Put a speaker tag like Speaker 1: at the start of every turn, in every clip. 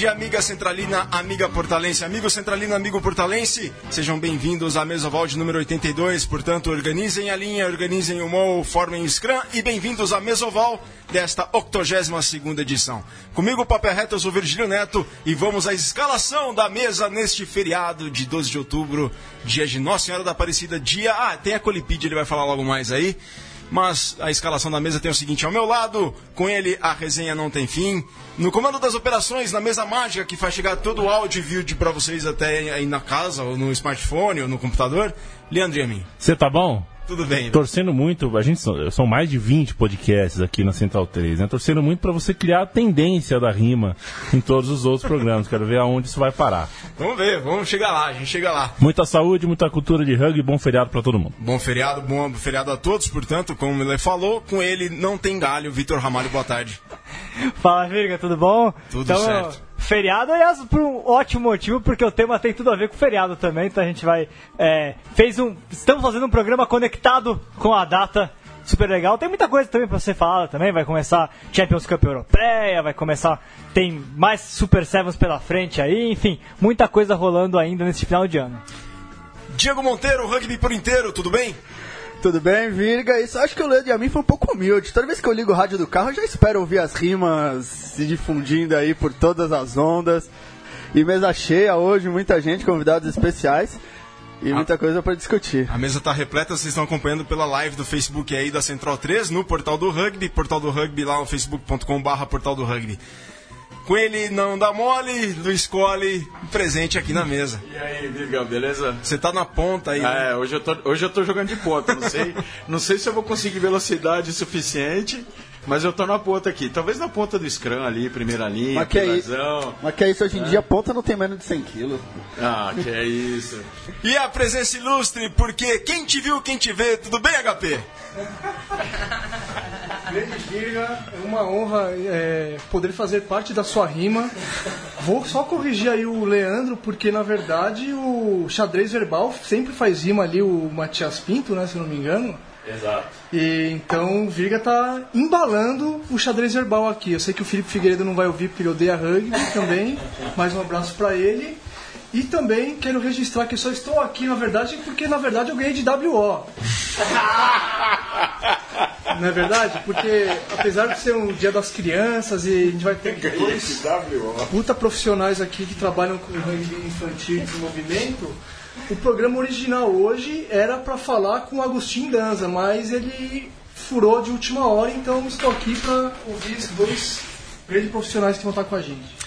Speaker 1: tarde, amiga centralina, amiga portalense, amigo centralino, amigo portalense. Sejam bem-vindos à mesa de número 82. Portanto, organizem a linha, organizem o MOL, formem o Scrum e bem-vindos à Mesoval desta 82 edição. Comigo, Paper Reto, eu sou Virgílio Neto e vamos à escalação da mesa neste feriado de 12 de outubro, dia de Nossa Senhora da Aparecida, dia... Ah, tem a Colipide, ele vai falar logo mais aí. Mas a escalação da mesa tem o seguinte: ao meu lado, com ele a resenha não tem fim. No comando das operações, na mesa mágica que faz chegar todo o áudio e vídeo para vocês até aí na casa, ou no smartphone, ou no computador, Leandro Yamin.
Speaker 2: Você tá bom?
Speaker 1: Tudo bem.
Speaker 2: Torcendo muito, a gente são mais de 20 podcasts aqui na Central 3, né? Torcendo muito para você criar a tendência da rima em todos os outros programas. Quero ver aonde isso vai parar.
Speaker 1: Vamos ver, vamos chegar lá, a gente chega lá.
Speaker 2: Muita saúde, muita cultura de rugby, bom feriado para todo mundo.
Speaker 1: Bom feriado, bom feriado a todos, portanto, como ele falou, com ele não tem galho, Vitor Ramalho, boa tarde.
Speaker 3: Fala, Virga, tudo bom?
Speaker 1: Tudo então, certo.
Speaker 3: Feriado, aliás, por um ótimo motivo, porque o tema tem tudo a ver com feriado também, então a gente vai. É, fez um. Estamos fazendo um programa conectado com a data super legal. Tem muita coisa também para ser falada também. Vai começar Champions Cup Europeia, vai começar. Tem mais Super Sevens pela frente aí, enfim, muita coisa rolando ainda nesse final de ano.
Speaker 1: Diego Monteiro, rugby por inteiro, tudo bem?
Speaker 4: Tudo bem, Virga? Isso acho que o Leandro e a mim foi um pouco humilde. Toda vez que eu ligo o rádio do carro, eu já espero ouvir as rimas se difundindo aí por todas as ondas. E mesa cheia hoje, muita gente, convidados especiais. E muita coisa para discutir.
Speaker 1: A mesa está repleta, vocês estão acompanhando pela live do Facebook aí da Central 3, no Portal do Rugby, Portal do Rugby lá no facebook.com barra Portal do Rugby. Com ele não dá mole, Luiz Cole, presente aqui na mesa.
Speaker 5: E aí, Virgão, beleza?
Speaker 1: Você tá na ponta aí.
Speaker 5: É, hoje eu tô, hoje eu tô jogando de ponta, não sei, não sei se eu vou conseguir velocidade suficiente, mas eu tô na ponta aqui. Talvez na ponta do Scrum ali, primeira linha,
Speaker 4: mas que, é isso, mas que é isso, hoje em é. dia a ponta não tem menos de 100 quilos.
Speaker 5: Ah, que é isso.
Speaker 1: e a presença ilustre, porque quem te viu, quem te vê, tudo bem, HP?
Speaker 6: Grande Virga, é uma honra é, poder fazer parte da sua rima. Vou só corrigir aí o Leandro, porque na verdade o xadrez verbal sempre faz rima ali, o Matias Pinto, né, se não me engano.
Speaker 5: Exato.
Speaker 6: E então o Virga tá embalando o xadrez verbal aqui. Eu sei que o Felipe Figueiredo não vai ouvir porque ele odeia rugby também. Mais um abraço para ele. E também quero registrar que só estou aqui, na verdade, porque na verdade eu ganhei de WO. Não é verdade? Porque apesar de ser um dia das crianças e a gente vai ter dois puta profissionais aqui que trabalham com rugby infantil e desenvolvimento, o programa original hoje era para falar com o Agostinho Danza, mas ele furou de última hora, então estou aqui para ouvir esses dois grandes profissionais que vão estar com a gente.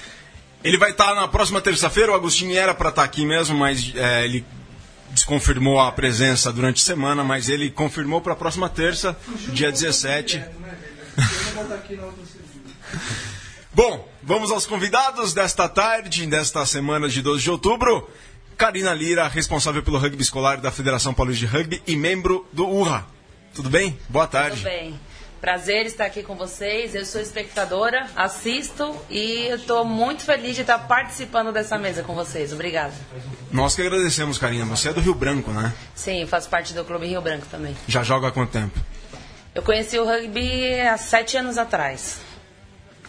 Speaker 1: Ele vai estar na próxima terça-feira. O Agostinho era para estar aqui mesmo, mas é, ele desconfirmou a presença durante a semana, mas ele confirmou para a próxima terça, dia 17. Bom, vamos aos convidados desta tarde, desta semana de 12 de outubro. Karina Lira, responsável pelo rugby escolar da Federação Paulista de Rugby e membro do URRA. Tudo bem? Boa tarde.
Speaker 7: Tudo bem. Prazer estar aqui com vocês. Eu sou espectadora, assisto e estou muito feliz de estar participando dessa mesa com vocês. Obrigada.
Speaker 1: Nós que agradecemos, Karina. Você é do Rio Branco, né?
Speaker 7: Sim, faço parte do Clube Rio Branco também.
Speaker 1: Já joga há quanto tempo?
Speaker 7: Eu conheci o rugby há sete anos atrás.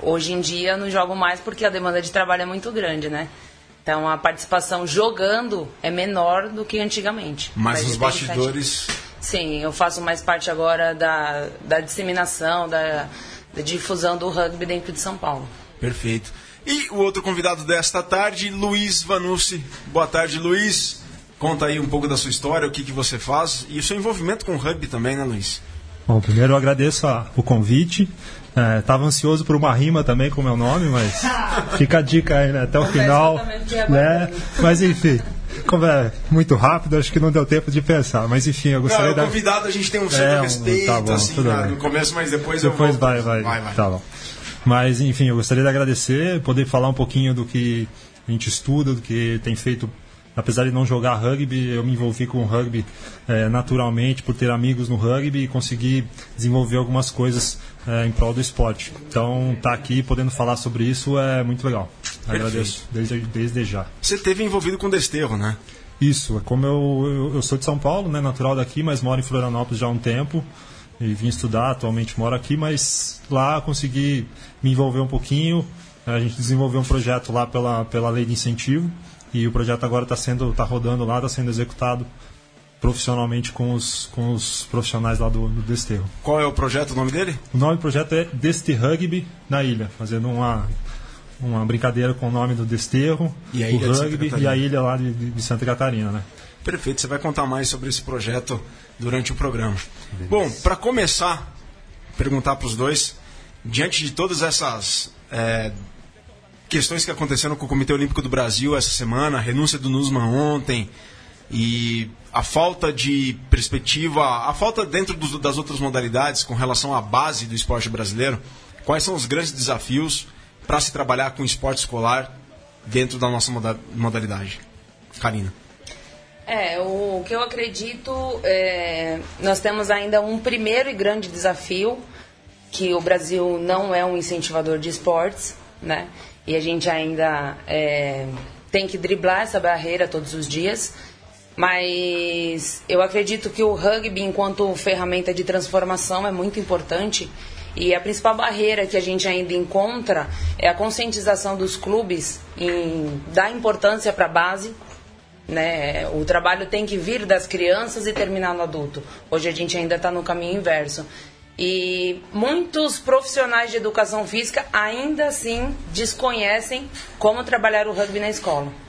Speaker 7: Hoje em dia eu não jogo mais porque a demanda de trabalho é muito grande, né? Então a participação jogando é menor do que antigamente.
Speaker 1: Mas, Mas os bastidores.
Speaker 7: Sim, eu faço mais parte agora da, da disseminação, da, da difusão do rugby dentro de São Paulo.
Speaker 1: Perfeito. E o outro convidado desta tarde, Luiz Vanucci. Boa tarde, Luiz. Conta aí um pouco da sua história, o que, que você faz e o seu envolvimento com o rugby também, né, Luiz?
Speaker 8: Bom, primeiro eu agradeço a, o convite. Estava é, ansioso por uma rima também com o meu nome, mas fica a dica aí, né? Até o final. Né? Mas enfim, como é muito rápido, acho que não deu tempo de pensar. Mas enfim, eu gostaria
Speaker 1: não,
Speaker 8: da.
Speaker 1: convidado a gente tem um certo é, respeito, tá bom, assim, né, no começo, mas depois,
Speaker 8: depois
Speaker 1: eu
Speaker 8: vai, vai, vai, vai. Tá bom. Mas enfim, eu gostaria de agradecer, poder falar um pouquinho do que a gente estuda, do que tem feito apesar de não jogar rugby, eu me envolvi com o rugby é, naturalmente por ter amigos no rugby e conseguir desenvolver algumas coisas é, em prol do esporte. Então, estar tá aqui podendo falar sobre isso é muito legal. Agradeço desde, desde já.
Speaker 1: Você teve envolvido com Desterro, né?
Speaker 8: Isso, é como eu, eu, eu, sou de São Paulo, né, natural daqui, mas moro em Florianópolis já há um tempo e vim estudar, atualmente moro aqui, mas lá consegui me envolver um pouquinho A gente desenvolveu um projeto lá pela, pela lei de incentivo e o projeto agora está sendo tá rodando lá, está sendo executado profissionalmente com os, com os profissionais lá do, do Desterro.
Speaker 1: Qual é o projeto, o nome dele?
Speaker 8: O nome do projeto é Deste Rugby na ilha, fazendo uma, uma brincadeira com o nome do Desterro,
Speaker 1: E a
Speaker 8: o rugby e a ilha lá de, de- Santa Catarina, né?
Speaker 1: Perfeito, você vai contar mais sobre esse projeto durante o programa. Bom, para começar, perguntar para os dois, diante de todas essas é, questões que aconteceram com o Comitê Olímpico do Brasil essa semana, a renúncia do Nusman ontem e a falta de perspectiva, a falta dentro das outras modalidades com relação à base do esporte brasileiro, quais são os grandes desafios para se trabalhar com esporte escolar dentro da nossa moda- modalidade? Karina.
Speaker 7: É, o que eu acredito, é, nós temos ainda um primeiro e grande desafio, que o Brasil não é um incentivador de esportes, né? E a gente ainda é, tem que driblar essa barreira todos os dias. Mas eu acredito que o rugby, enquanto ferramenta de transformação, é muito importante. E a principal barreira que a gente ainda encontra é a conscientização dos clubes em dar importância para a base, né? O trabalho tem que vir das crianças e terminar no adulto. Hoje a gente ainda está no caminho inverso. E muitos profissionais de educação física ainda assim desconhecem como trabalhar o rugby na escola.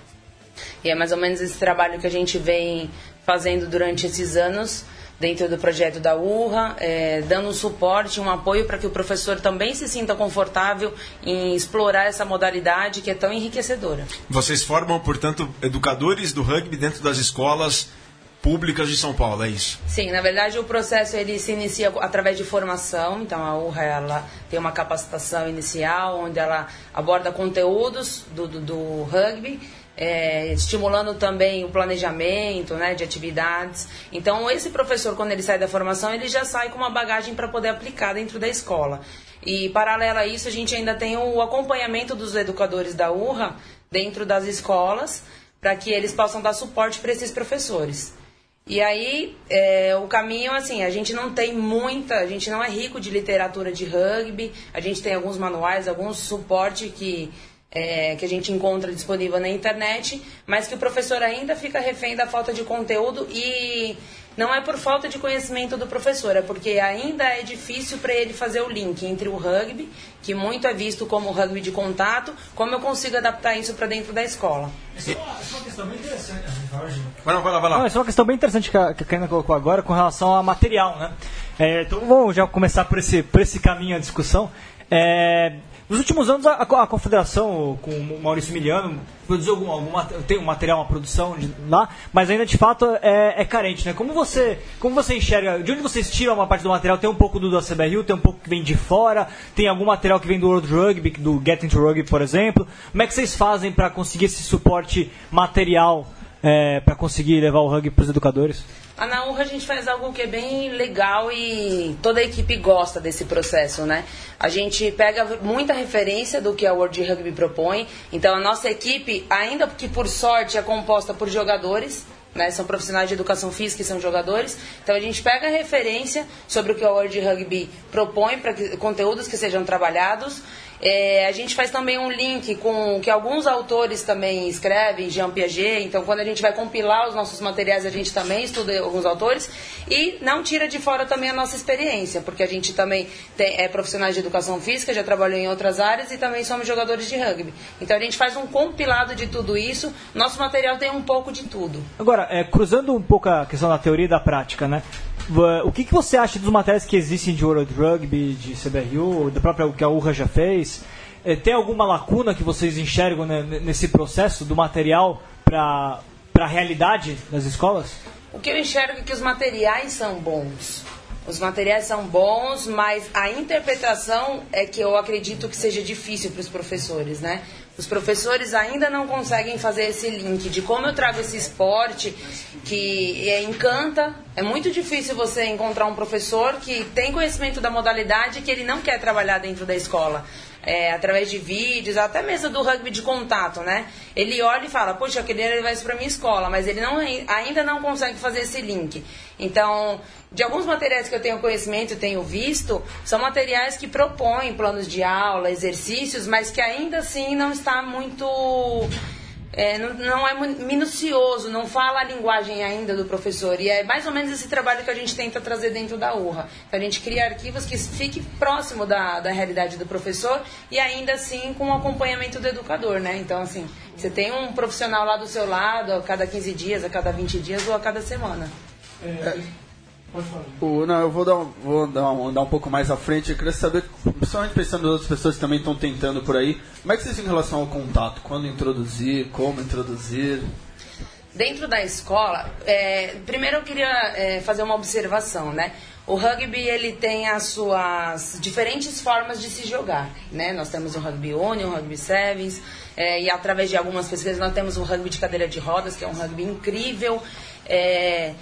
Speaker 7: E é mais ou menos esse trabalho que a gente vem fazendo durante esses anos, dentro do projeto da URRA, eh, dando um suporte, um apoio para que o professor também se sinta confortável em explorar essa modalidade que é tão enriquecedora.
Speaker 1: Vocês formam, portanto, educadores do rugby dentro das escolas públicas de São Paulo, é isso?
Speaker 7: Sim, na verdade o processo ele se inicia através de formação, então a URRA ela tem uma capacitação inicial onde ela aborda conteúdos do, do, do rugby, é, estimulando também o planejamento né, de atividades. Então esse professor quando ele sai da formação ele já sai com uma bagagem para poder aplicar dentro da escola. E paralelo a isso a gente ainda tem o acompanhamento dos educadores da URRA dentro das escolas para que eles possam dar suporte para esses professores. E aí, é, o caminho, assim, a gente não tem muita, a gente não é rico de literatura de rugby, a gente tem alguns manuais, alguns suporte que, é, que a gente encontra disponível na internet, mas que o professor ainda fica refém da falta de conteúdo e não é por falta de conhecimento do professor, é porque ainda é difícil para ele fazer o link entre o rugby, que muito é visto como rugby de contato, como eu consigo adaptar isso para dentro da escola.
Speaker 1: Vai lá, vai lá, vai lá.
Speaker 3: Não, isso é uma questão bem interessante que a, que a Karina colocou agora com relação a material, né? É, então vamos já começar por esse, por esse caminho a discussão. É, nos últimos anos, a, a Confederação, com o Maurício Miliano, produziu algum, algum tem um material, uma produção de- lá, mas ainda de fato é, é carente, né? Como você, como você enxerga, de onde vocês tiram uma parte do material? Tem um pouco do da CBRU, tem um pouco que vem de fora, tem algum material que vem do World Rugby, do Get Into Rugby, por exemplo. Como é que vocês fazem para conseguir esse suporte material é, para conseguir levar o rugby para os educadores?
Speaker 7: A Naurra a gente faz algo que é bem legal e toda a equipe gosta desse processo, né? A gente pega muita referência do que a World Rugby propõe, então a nossa equipe, ainda que por sorte é composta por jogadores, né? São profissionais de educação física e são jogadores, então a gente pega referência sobre o que a World Rugby propõe para conteúdos que sejam trabalhados. É, a gente faz também um link com que alguns autores também escrevem, Jean Piaget. Então, quando a gente vai compilar os nossos materiais, a gente também estuda alguns autores. E não tira de fora também a nossa experiência, porque a gente também tem, é profissionais de educação física, já trabalhou em outras áreas e também somos jogadores de rugby. Então, a gente faz um compilado de tudo isso. Nosso material tem um pouco de tudo.
Speaker 3: Agora, é, cruzando um pouco a questão da teoria e da prática, né? O que, que você acha dos materiais que existem de World Rugby, de CBRU, da própria que a URRA já fez? É, tem alguma lacuna que vocês enxergam né, nesse processo do material para a realidade das escolas?
Speaker 7: O que eu enxergo é que os materiais são bons. Os materiais são bons, mas a interpretação é que eu acredito que seja difícil para os professores, né? Os professores ainda não conseguem fazer esse link de como eu trago esse esporte que é, encanta. É muito difícil você encontrar um professor que tem conhecimento da modalidade e que ele não quer trabalhar dentro da escola. É, através de vídeos, até mesmo do rugby de contato, né? Ele olha e fala, poxa, eu queria levar isso para minha escola, mas ele não, ainda não consegue fazer esse link. Então, de alguns materiais que eu tenho conhecimento tenho visto, são materiais que propõem planos de aula, exercícios, mas que ainda assim não está muito é, não, não, é minucioso, não fala a linguagem ainda do professor. E é mais ou menos esse trabalho que a gente tenta trazer dentro da URRA. a gente cria arquivos que fiquem próximo da, da realidade do professor e ainda assim com o acompanhamento do educador, né? Então, assim, você tem um profissional lá do seu lado a cada 15 dias, a cada 20 dias ou a cada semana.
Speaker 6: É,
Speaker 4: o, não, eu vou dar, um, vou dar um, dar um pouco mais à frente. Eu queria saber, principalmente pensando nas outras pessoas que também estão tentando por aí, como é que vocês em relação ao contato? Quando introduzir? Como introduzir?
Speaker 7: Dentro da escola, é, primeiro eu queria é, fazer uma observação, né? O rugby ele tem as suas diferentes formas de se jogar, né? Nós temos o rugby union, o rugby sevens, é, e através de algumas pesquisas nós temos o rugby de cadeira de rodas, que é um rugby incrível. É,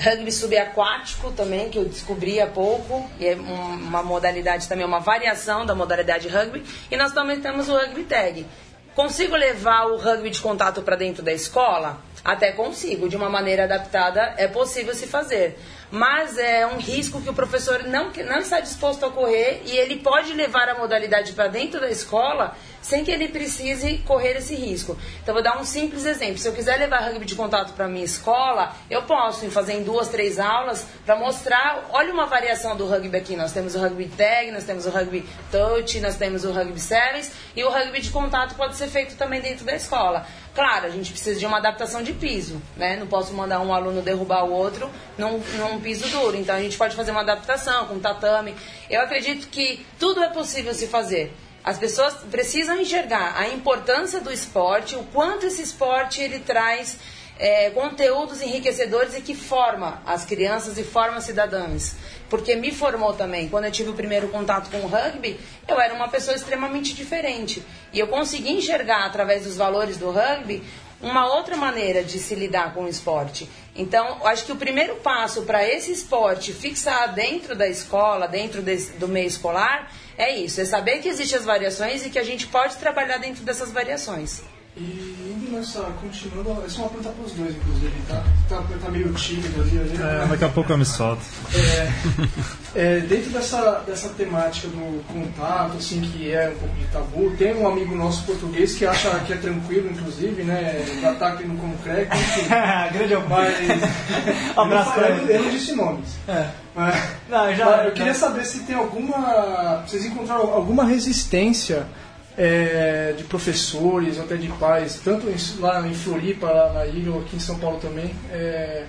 Speaker 7: Rugby subaquático também, que eu descobri há pouco, e é uma modalidade também, uma variação da modalidade rugby. E nós também temos o rugby tag. Consigo levar o rugby de contato para dentro da escola? Até consigo, de uma maneira adaptada é possível se fazer mas é um risco que o professor não, não está disposto a correr e ele pode levar a modalidade para dentro da escola sem que ele precise correr esse risco. Então, vou dar um simples exemplo. Se eu quiser levar rugby de contato para minha escola, eu posso fazer em duas, três aulas para mostrar. Olha uma variação do rugby aqui. Nós temos o rugby tag, nós temos o rugby touch, nós temos o rugby sevens e o rugby de contato pode ser feito também dentro da escola. Claro, a gente precisa de uma adaptação de piso, né? Não posso mandar um aluno derrubar o outro num, num piso duro. Então a gente pode fazer uma adaptação com tatame. Eu acredito que tudo é possível se fazer. As pessoas precisam enxergar a importância do esporte, o quanto esse esporte ele traz é, conteúdos enriquecedores e que forma as crianças e forma cidadãos. Porque me formou também. Quando eu tive o primeiro contato com o rugby, eu era uma pessoa extremamente diferente. E eu consegui enxergar, através dos valores do rugby, uma outra maneira de se lidar com o esporte. Então, acho que o primeiro passo para esse esporte fixar dentro da escola, dentro do meio escolar, é isso: é saber que existem as variações e que a gente pode trabalhar dentro dessas variações.
Speaker 6: E nessa, continuando, essa é uma pergunta para os dois, inclusive, tá? Tá, tá meio tímido ali, ali.
Speaker 8: É, daqui a pouco eu me solto.
Speaker 6: É, é, dentro dessa, dessa temática do contato, assim, que é um pouco de tabu, tem um amigo nosso português que acha que é tranquilo, inclusive, né? Já aqui no Concreco, enfim.
Speaker 3: Grande
Speaker 6: mas.
Speaker 3: um abraço para
Speaker 6: ele. Eu não disse nomes.
Speaker 3: É.
Speaker 6: Mas,
Speaker 3: não, já,
Speaker 6: mas eu queria saber se tem alguma. Vocês encontraram alguma resistência é, de professores, até de pais, tanto lá em Floripa, lá na ilha, ou aqui em São Paulo também, é,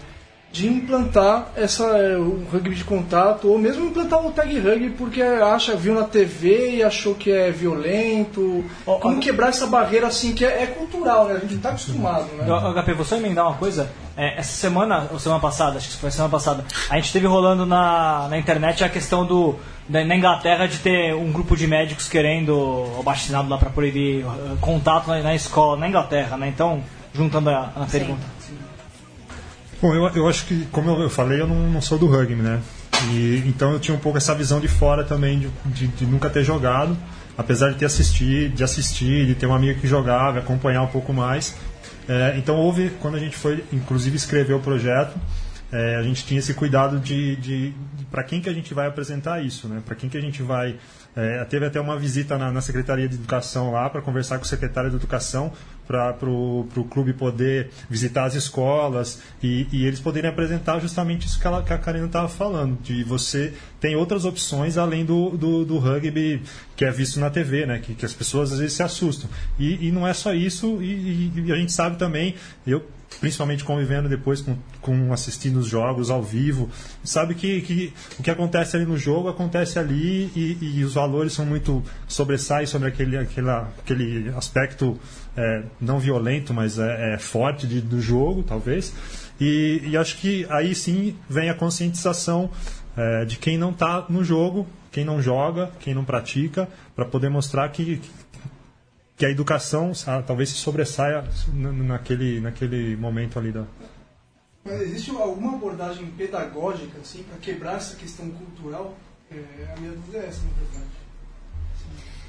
Speaker 6: de implantar essa, é, o rugby de contato, ou mesmo implantar o tag rugby porque acha, viu na TV e achou que é violento. Como quebrar essa barreira assim que é, é cultural, né? A gente está acostumado, né?
Speaker 3: HP, vou só emendar uma coisa. É, essa semana, ou semana passada, acho que foi semana passada, a gente teve rolando na, na internet a questão do na Inglaterra de ter um grupo de médicos querendo o vacinado lá para proibir uh, contato na, na, escola, na Inglaterra, né? Então, juntando a, a pergunta.
Speaker 8: Bom, eu, eu acho que, como eu falei, eu não, não sou do rugby, né? E, então eu tinha um pouco essa visão de fora também, de, de, de nunca ter jogado, apesar de ter assistido, de assistir, de ter um amigo que jogava, acompanhar um pouco mais. É, então houve, quando a gente foi, inclusive, escrever o projeto, é, a gente tinha esse cuidado de, de, de para quem que a gente vai apresentar isso, né? Para quem que a gente vai é, teve até uma visita na, na Secretaria de Educação lá para conversar com o secretário de Educação para o clube poder visitar as escolas e, e, eles poderem apresentar justamente isso que, ela, que a Karina estava falando, de você tem outras opções além do, do, do, rugby que é visto na TV, né? que, que as pessoas às vezes se assustam. E, e não é só isso, e, e a gente sabe também, eu principalmente convivendo depois com, com assistindo os jogos ao vivo, sabe que, que o que acontece ali no jogo acontece ali e, e os valores são muito sobressaem sobre aquele, aquela, aquele aspecto é, não violento, mas é, é forte de, do jogo, talvez. E, e, acho que aí sim vem a conscientização é, de quem não está no jogo, quem não joga, quem não pratica, para poder mostrar que, que a educação ah, talvez se sobressaia naquele, naquele momento ali da.
Speaker 6: Mas existe alguma abordagem pedagógica assim para quebrar essa questão cultural? É, a minha dúvida é essa, na verdade.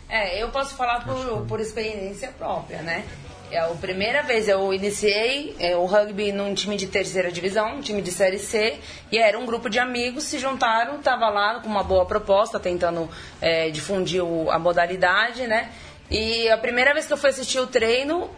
Speaker 7: É, eu posso falar por, por experiência própria, né? É a primeira vez eu iniciei é, o rugby num time de terceira divisão, um time de série C, e era um grupo de amigos se juntaram, tava lá com uma boa proposta, tentando é, difundir o, a modalidade, né? E a primeira vez que eu fui assistir o treino,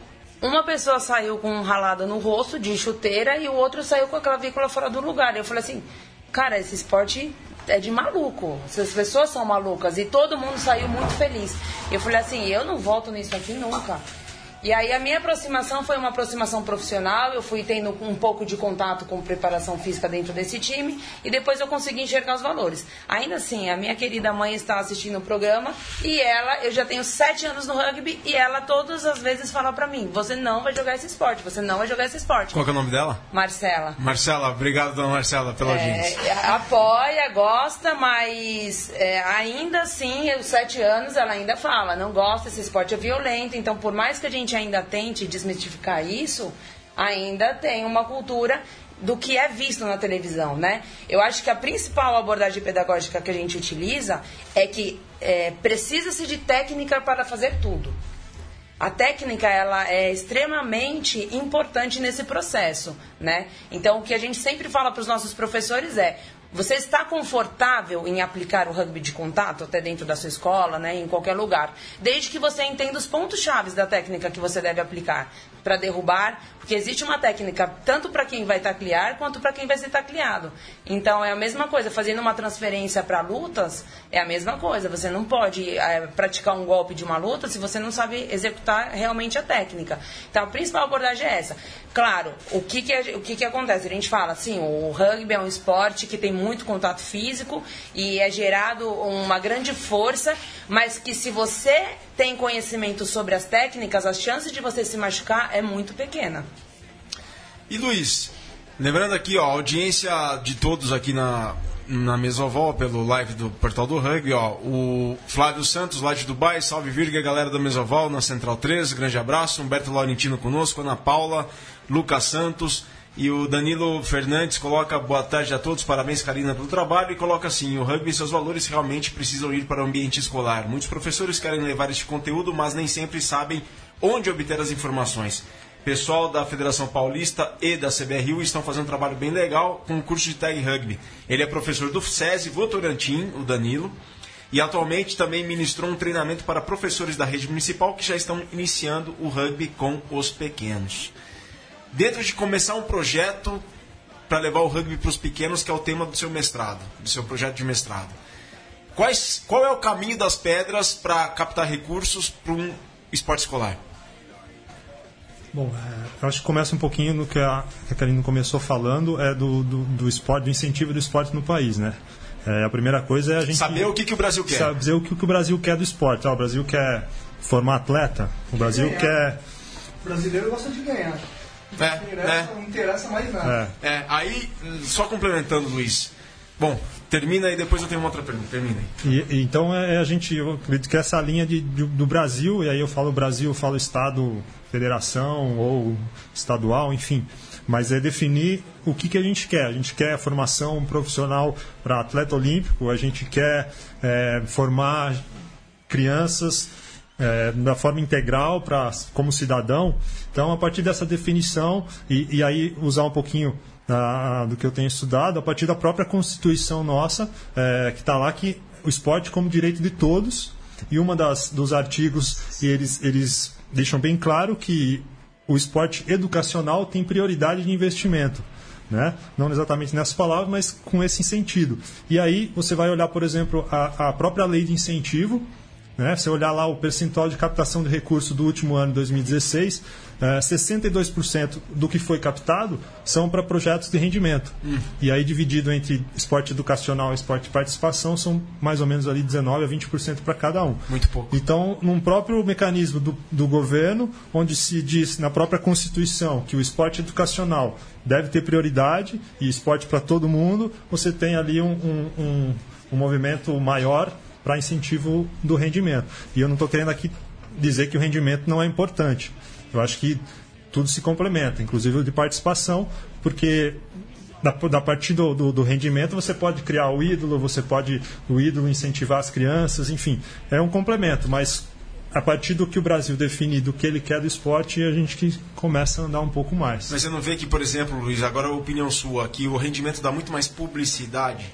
Speaker 7: uma pessoa saiu com um ralado no rosto de chuteira e o outro saiu com a clavícula fora do lugar. Eu falei assim, cara, esse esporte é de maluco. Essas pessoas são malucas. E todo mundo saiu muito feliz. Eu falei assim, eu não volto nisso aqui nunca. E aí a minha aproximação foi uma aproximação profissional, eu fui tendo um pouco de contato com preparação física dentro desse time e depois eu consegui enxergar os valores. Ainda assim, a minha querida mãe está assistindo o programa e ela, eu já tenho sete anos no rugby e ela todas as vezes fala para mim, você não vai jogar esse esporte, você não vai jogar esse esporte.
Speaker 1: Qual é o nome dela?
Speaker 7: Marcela.
Speaker 1: Marcela, obrigado, dona Marcela, pela é, audiência.
Speaker 7: Apoia, gosta, mas é, ainda assim, os sete anos, ela ainda fala, não gosta, esse esporte é violento, então por mais que a gente ainda tente desmistificar isso, ainda tem uma cultura do que é visto na televisão, né? Eu acho que a principal abordagem pedagógica que a gente utiliza é que é, precisa-se de técnica para fazer tudo. A técnica ela é extremamente importante nesse processo, né? Então o que a gente sempre fala para os nossos professores é você está confortável em aplicar o rugby de contato até dentro da sua escola, né, em qualquer lugar, desde que você entenda os pontos chaves da técnica que você deve aplicar para derrubar, porque existe uma técnica tanto para quem vai taclear quanto para quem vai ser tacleado. Então é a mesma coisa, fazendo uma transferência para lutas, é a mesma coisa. Você não pode é, praticar um golpe de uma luta se você não sabe executar realmente a técnica. Então a principal abordagem é essa. Claro, o que, que, o que, que acontece? A gente fala assim, o rugby é um esporte que tem contato físico e é gerado uma grande força, mas que se você tem conhecimento sobre as técnicas, as chances de você se machucar é muito pequena.
Speaker 1: E Luiz, lembrando aqui, ó, a audiência de todos aqui na, na Mesoval, pelo live do Portal do Rugby, ó, o Flávio Santos, lá de Dubai, salve Virga, galera da Mesoval, na Central 13, grande abraço, Humberto Laurentino conosco, Ana Paula, Lucas Santos, e o Danilo Fernandes coloca boa tarde a todos, parabéns Karina pelo trabalho e coloca assim: o rugby e seus valores realmente precisam ir para o ambiente escolar. Muitos professores querem levar este conteúdo, mas nem sempre sabem onde obter as informações. Pessoal da Federação Paulista e da CBRU estão fazendo um trabalho bem legal com o curso de tag rugby. Ele é professor do SESI Votorantim, o Danilo, e atualmente também ministrou um treinamento para professores da rede municipal que já estão iniciando o rugby com os pequenos dentro de começar um projeto para levar o rugby para os pequenos, que é o tema do seu mestrado, do seu projeto de mestrado. Quais, qual é o caminho das pedras para captar recursos para um esporte escolar?
Speaker 8: Bom, é, eu acho que começa um pouquinho no que a, que a Karine começou falando, é do, do, do esporte, do incentivo do esporte no país, né? É, a primeira coisa é a gente...
Speaker 1: Saber o que, que o Brasil quer.
Speaker 8: Saber o que, que o Brasil quer do esporte. Ah, o Brasil quer formar atleta, o Brasil quer...
Speaker 6: O brasileiro gosta de ganhar. É, interessa, é. Não interessa mais nada.
Speaker 1: É. é. aí, só complementando, Luiz. Bom, termina e depois eu tenho uma outra pergunta. Termina
Speaker 8: aí. E, então é, é a gente, eu acredito que essa linha de, de, do Brasil, e aí eu falo Brasil, eu falo Estado, Federação ou estadual, enfim. Mas é definir o que, que a gente quer. A gente quer formação profissional para atleta olímpico, a gente quer é, formar crianças é, da forma integral para como cidadão. Então, a partir dessa definição e, e aí usar um pouquinho da, do que eu tenho estudado, a partir da própria Constituição nossa, é, que está lá que o esporte como direito de todos e uma das dos artigos eles eles deixam bem claro que o esporte educacional tem prioridade de investimento. Né? Não exatamente nessas palavras, mas com esse sentido. E aí você vai olhar, por exemplo, a, a própria lei de incentivo, né? Se olhar lá o percentual de captação de recursos do último ano, 2016, é, 62% do que foi captado são para projetos de rendimento. Hum. E aí, dividido entre esporte educacional e esporte de participação, são mais ou menos ali 19% a 20% para cada um.
Speaker 1: Muito pouco.
Speaker 8: Então, num próprio mecanismo do, do governo, onde se diz na própria Constituição que o esporte educacional deve ter prioridade e esporte para todo mundo, você tem ali um, um, um, um movimento maior para incentivo do rendimento. E eu não estou querendo aqui dizer que o rendimento não é importante. Eu acho que tudo se complementa, inclusive o de participação, porque da, da partir do, do, do rendimento você pode criar o ídolo, você pode o ídolo incentivar as crianças, enfim, é um complemento, mas a partir do que o Brasil define do que ele quer do esporte, a gente que começa a andar um pouco mais.
Speaker 1: Mas você não vê que, por exemplo, Luiz, agora a opinião sua, que o rendimento dá muito mais publicidade?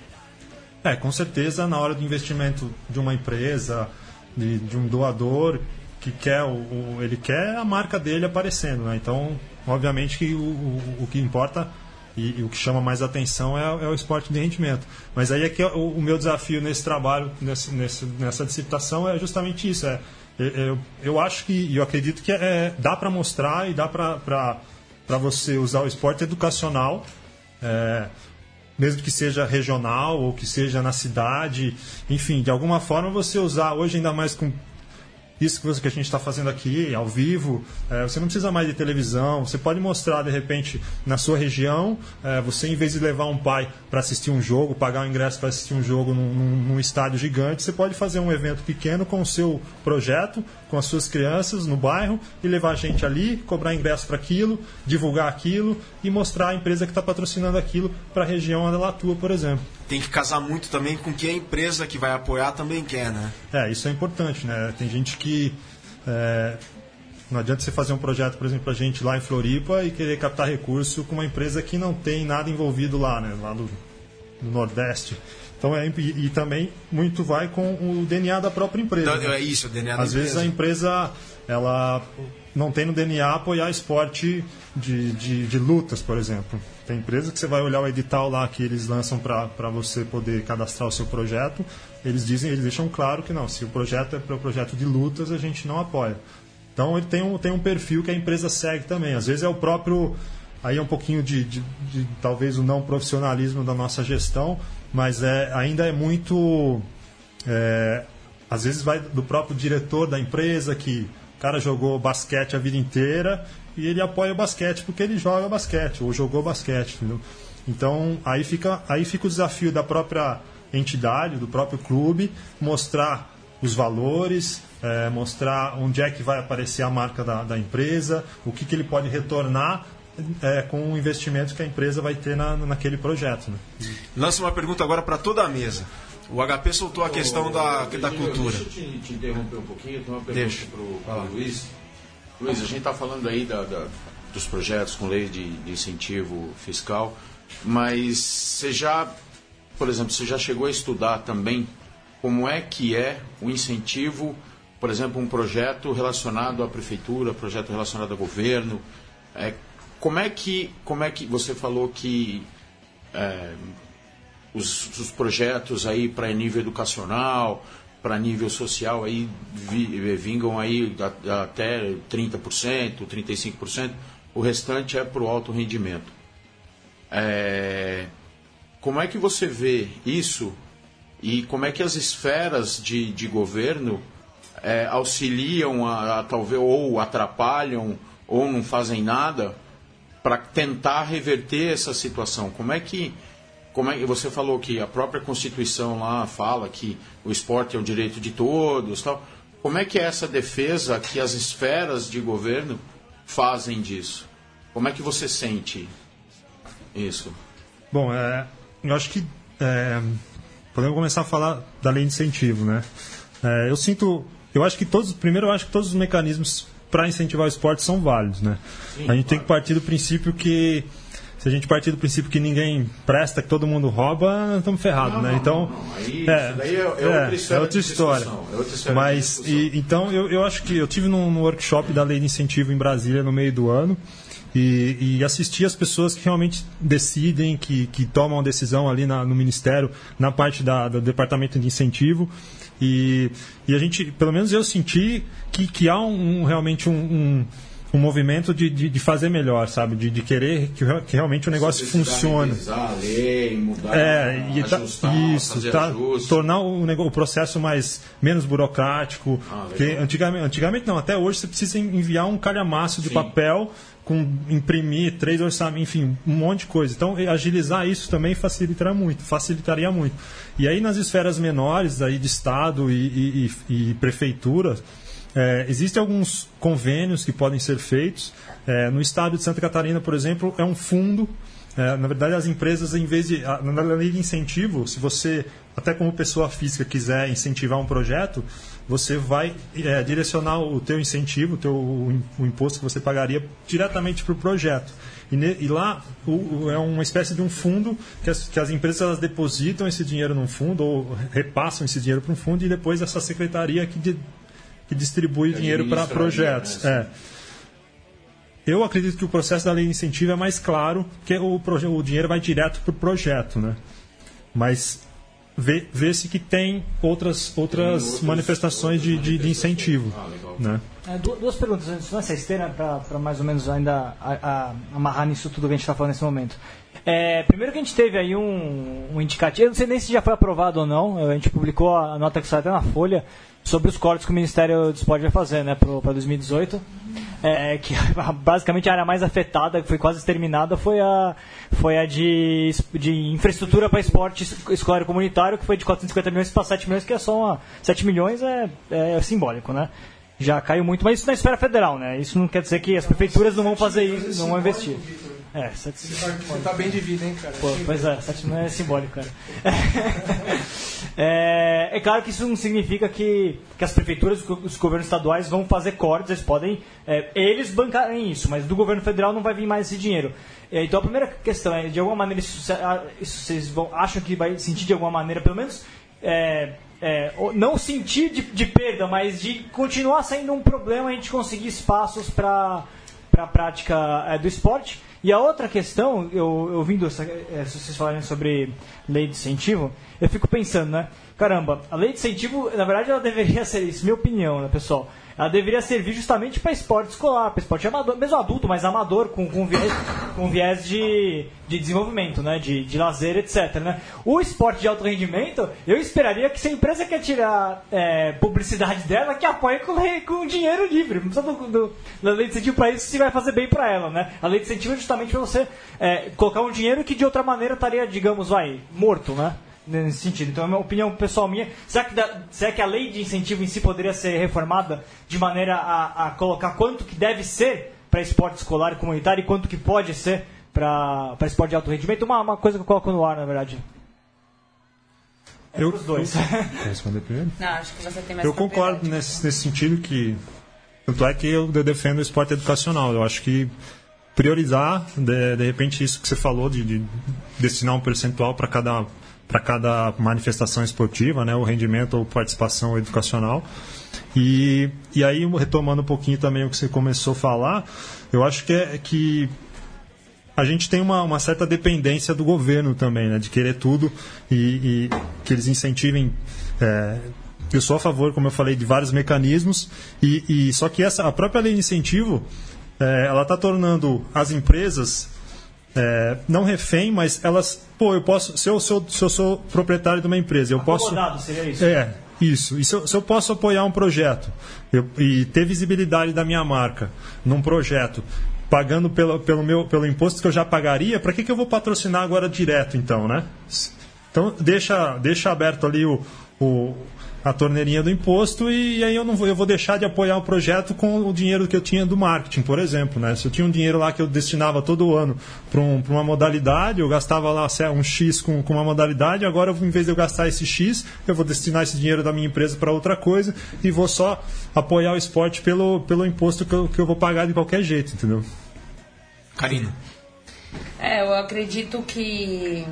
Speaker 8: É, com certeza na hora do investimento de uma empresa, de, de um doador que quer o, o, ele quer a marca dele aparecendo, né? Então, obviamente que o, o, o que importa e, e, o que chama mais atenção é, é, o esporte de rendimento. Mas aí é que o, o meu desafio nesse trabalho, nesse, nesse, nessa dissertação é justamente isso, é eu, eu acho que, eu acredito que é, dá para mostrar e dá para você usar o esporte educacional, é, mesmo que seja regional ou que seja na cidade, enfim, de alguma forma você usar, hoje ainda mais com isso que a gente está fazendo aqui, ao vivo, é, você não precisa mais de televisão, você pode mostrar de repente na sua região, é, você em vez de levar um pai para assistir um jogo, pagar um ingresso para assistir um jogo num, num, estádio gigante, você pode fazer um evento pequeno com o seu projeto, com as suas crianças no bairro e levar a gente ali, cobrar ingresso para aquilo, divulgar aquilo e mostrar a empresa que está patrocinando aquilo para a região onde ela atua, por exemplo
Speaker 1: tem que casar muito também com o que a empresa que vai apoiar também quer, né?
Speaker 8: É, isso é importante, né? Tem gente que. É, não adianta você fazer um projeto, por exemplo, a gente lá em Floripa e querer captar recurso com uma empresa que não tem nada envolvido lá, né? Lá no, no Nordeste. Então é, e, e, também muito vai com o DNA da própria empresa.
Speaker 1: Então, é isso, o DNA da
Speaker 8: Às empresa. vezes a empresa ela não tem no DNA apoiar esporte de, de, de, lutas, por exemplo. Tem empresa que você vai olhar o edital lá que eles lançam para você poder cadastrar o seu projeto, eles dizem, eles deixam claro que não, se o projeto é para o projeto de lutas, a gente não apoia. Então ele tem um, tem um perfil que a empresa segue também. Às vezes é o próprio. Aí é um pouquinho de, de, de talvez o não profissionalismo da nossa gestão, mas é, ainda é muito. É, às vezes vai do próprio diretor da empresa que o cara jogou basquete a vida inteira e ele apoia o basquete porque ele joga basquete ou jogou basquete, entendeu? Então aí fica, aí fica o desafio da própria entidade, do próprio clube, mostrar os valores, é, mostrar onde é que vai aparecer a marca da, da empresa, o que, que ele pode retornar é, com o investimento que a empresa vai ter na, naquele projeto. Né?
Speaker 1: Lança uma pergunta agora para toda a mesa. O HP soltou a questão oh, da, da cultura.
Speaker 5: Deixa eu te, te, interromper um pouquinho, tem uma pergunta para o Luiz. Luiz, a gente está falando aí da, da, dos projetos com lei de, de, incentivo fiscal, mas você já, por exemplo, você já chegou a estudar também como é que é o incentivo, por exemplo, um projeto relacionado à prefeitura, projeto relacionado ao governo. É, como é que, como é que você falou que é, os, os projetos aí para nível educacional, para nível social aí vingam aí até 30%, 35%, o restante é para o alto rendimento. É, como é que você vê isso e como é que as esferas de, de governo é, auxiliam a, a, talvez ou atrapalham ou não fazem nada para tentar reverter essa situação? Como é que como é você falou que a própria Constituição lá fala que o esporte é o direito de todos, tal. Como é que é essa defesa que as esferas de governo fazem disso? Como é que você sente isso?
Speaker 8: Bom, é, eu acho que é, podemos começar a falar da lei de incentivo, né? É, eu sinto, eu acho que todos, primeiro eu acho que todos os mecanismos para incentivar o esporte são válidos, né? Sim, a gente claro. tem que partir do princípio que se a gente partir do princípio que ninguém presta, que todo mundo rouba, estamos ferrados, né? Então,
Speaker 5: Aí, é, daí é, é, outra história. É outra história.
Speaker 8: É outra história Mas, e, então, eu, eu acho que eu tive num, num workshop da lei de incentivo em Brasília no meio do ano. E, e, assistir as pessoas que realmente decidem, que, que tomam a decisão ali na, no Ministério, na parte da, do Departamento de Incentivo. E, e a gente, pelo menos eu senti que, que há um, realmente um, um um movimento de, de, de, fazer melhor, sabe? De, de querer que, que realmente o negócio funcione.
Speaker 5: A lei, mudar,
Speaker 8: é, e tá, ajustar, isso, tá, tornar o, o processo mais menos burocrático. Ah, que antigamente, antigamente não, até hoje você precisa enviar um calhamaço de Sim. papel com imprimir três orçamentos, enfim, um monte de coisa. Então, agilizar isso também facilitaria muito, facilitaria muito. E aí nas esferas menores aí de estado e, e, e prefeituras é, existem alguns convênios que podem ser feitos. É, no estado de Santa Catarina, por exemplo, é um fundo é, na verdade, as empresas, em vez de. Na lei de incentivo, se você, até como pessoa física, quiser incentivar um projeto, você vai é, direcionar o teu incentivo, o, teu, o imposto que você pagaria diretamente para o projeto. E, ne, e lá o, o, é uma espécie de um fundo que as, que as empresas elas depositam esse dinheiro num fundo ou repassam esse dinheiro para um fundo e depois essa secretaria que, de, que distribui dinheiro para projetos. Né? É. Eu acredito que o processo da lei de incentivo é mais claro, que o, o dinheiro vai direto para o projeto, né? Mas vê-se que tem outras, outras manifestações de, de, de incentivo. Ah, né?
Speaker 3: É, duas perguntas antes dessa esteira para mais ou menos ainda a, a, amarrar nisso tudo que a gente está falando nesse momento. É, primeiro que a gente teve aí um, um indicativo, eu não sei nem se já foi aprovado ou não, a gente publicou a nota que saiu até na Folha sobre os cortes que o Ministério do Esporte vai fazer né, para 2018 é, que basicamente a área mais afetada, que foi quase exterminada, foi a, foi a de, de infraestrutura para esporte escolar comunitário, que foi de 450 milhões para 7 milhões, que é só uma, 7 milhões é, é simbólico, né? Já caiu muito, mas isso na esfera federal, né? Isso não quer dizer que as prefeituras não vão fazer isso, não vão investir.
Speaker 6: É, sete... Você tá bem de vida, hein, cara?
Speaker 3: Pô, pois é, sete não é simbólico, cara. É, é, claro que isso não significa que, que as prefeituras, os governos estaduais vão fazer cortes, eles podem, é, eles bancarem isso, mas do governo federal não vai vir mais esse dinheiro. É, então a primeira questão é, de alguma maneira, isso, isso vocês vão, acham que vai sentir de alguma maneira, pelo menos, é, é, não sentir de, de, perda, mas de continuar sendo um problema a gente conseguir espaços para a prática é, do esporte. E a outra questão, eu, ouvindo essa, vocês falarem sobre lei de incentivo, eu fico pensando, né? Caramba, a lei de incentivo, na verdade, ela deveria ser isso, minha opinião, né, pessoal? Ela deveria servir justamente para esporte escolar, para esporte amador, mesmo adulto, mas amador, com, com viés, com viés de, de desenvolvimento, né? De, de lazer, etc. Né? O esporte de alto rendimento, eu esperaria que se a empresa quer tirar é, publicidade dela, que apoie com, com dinheiro livre. Não precisa do, da lei de incentivo para isso se vai fazer bem para ela, né? A lei de incentivo é justamente para você é, colocar um dinheiro que de outra maneira estaria, digamos, vai, morto, né? Nesse sentido. Então, é uma opinião pessoal minha. Será que, da, será que a lei de incentivo em si poderia ser reformada de maneira a, a colocar quanto que deve ser para esporte escolar e comunitário e quanto que pode ser para esporte de alto rendimento? Uma, uma coisa que eu coloco no ar, na verdade.
Speaker 8: É eu, os dois. Quer responder primeiro?
Speaker 7: Não, acho que você tem mais
Speaker 8: Eu concordo nesse, nesse sentido que. Tanto é que eu defendo o esporte educacional. Eu acho que priorizar, de, de repente, isso que você falou, de, de destinar um percentual para cada para cada manifestação esportiva, né, o rendimento ou participação educacional. E, e aí, retomando um pouquinho também o que você começou a falar, eu acho que, é, que a gente tem uma, uma certa dependência do governo também, né, de querer tudo e, e que eles incentivem. É, eu sou a favor, como eu falei, de vários mecanismos, e, e só que essa, a própria lei de incentivo é, ela está tornando as empresas é, não refém, mas elas, pô, eu posso, se eu sou, se eu sou proprietário de uma empresa, eu posso,
Speaker 3: seria isso?
Speaker 8: é, isso. E se eu, se eu posso apoiar um projeto eu, e ter visibilidade da minha marca num projeto, pagando pelo, pelo meu, pelo imposto que eu já pagaria, para que que eu vou patrocinar agora direto, então, né? Então deixa, deixa aberto ali o, o a torneirinha do imposto e, aí eu não vou, eu vou deixar de apoiar o projeto com o dinheiro que eu tinha do marketing, por exemplo. Né? Se eu tinha um dinheiro lá que eu destinava todo ano para um, uma modalidade, eu gastava lá um X com, com uma modalidade, agora em vez de eu gastar esse X, eu vou destinar esse dinheiro da minha empresa para outra coisa e vou só apoiar o esporte pelo, pelo imposto que eu, que eu vou pagar de qualquer jeito, entendeu?
Speaker 1: Karina.
Speaker 7: É, eu acredito que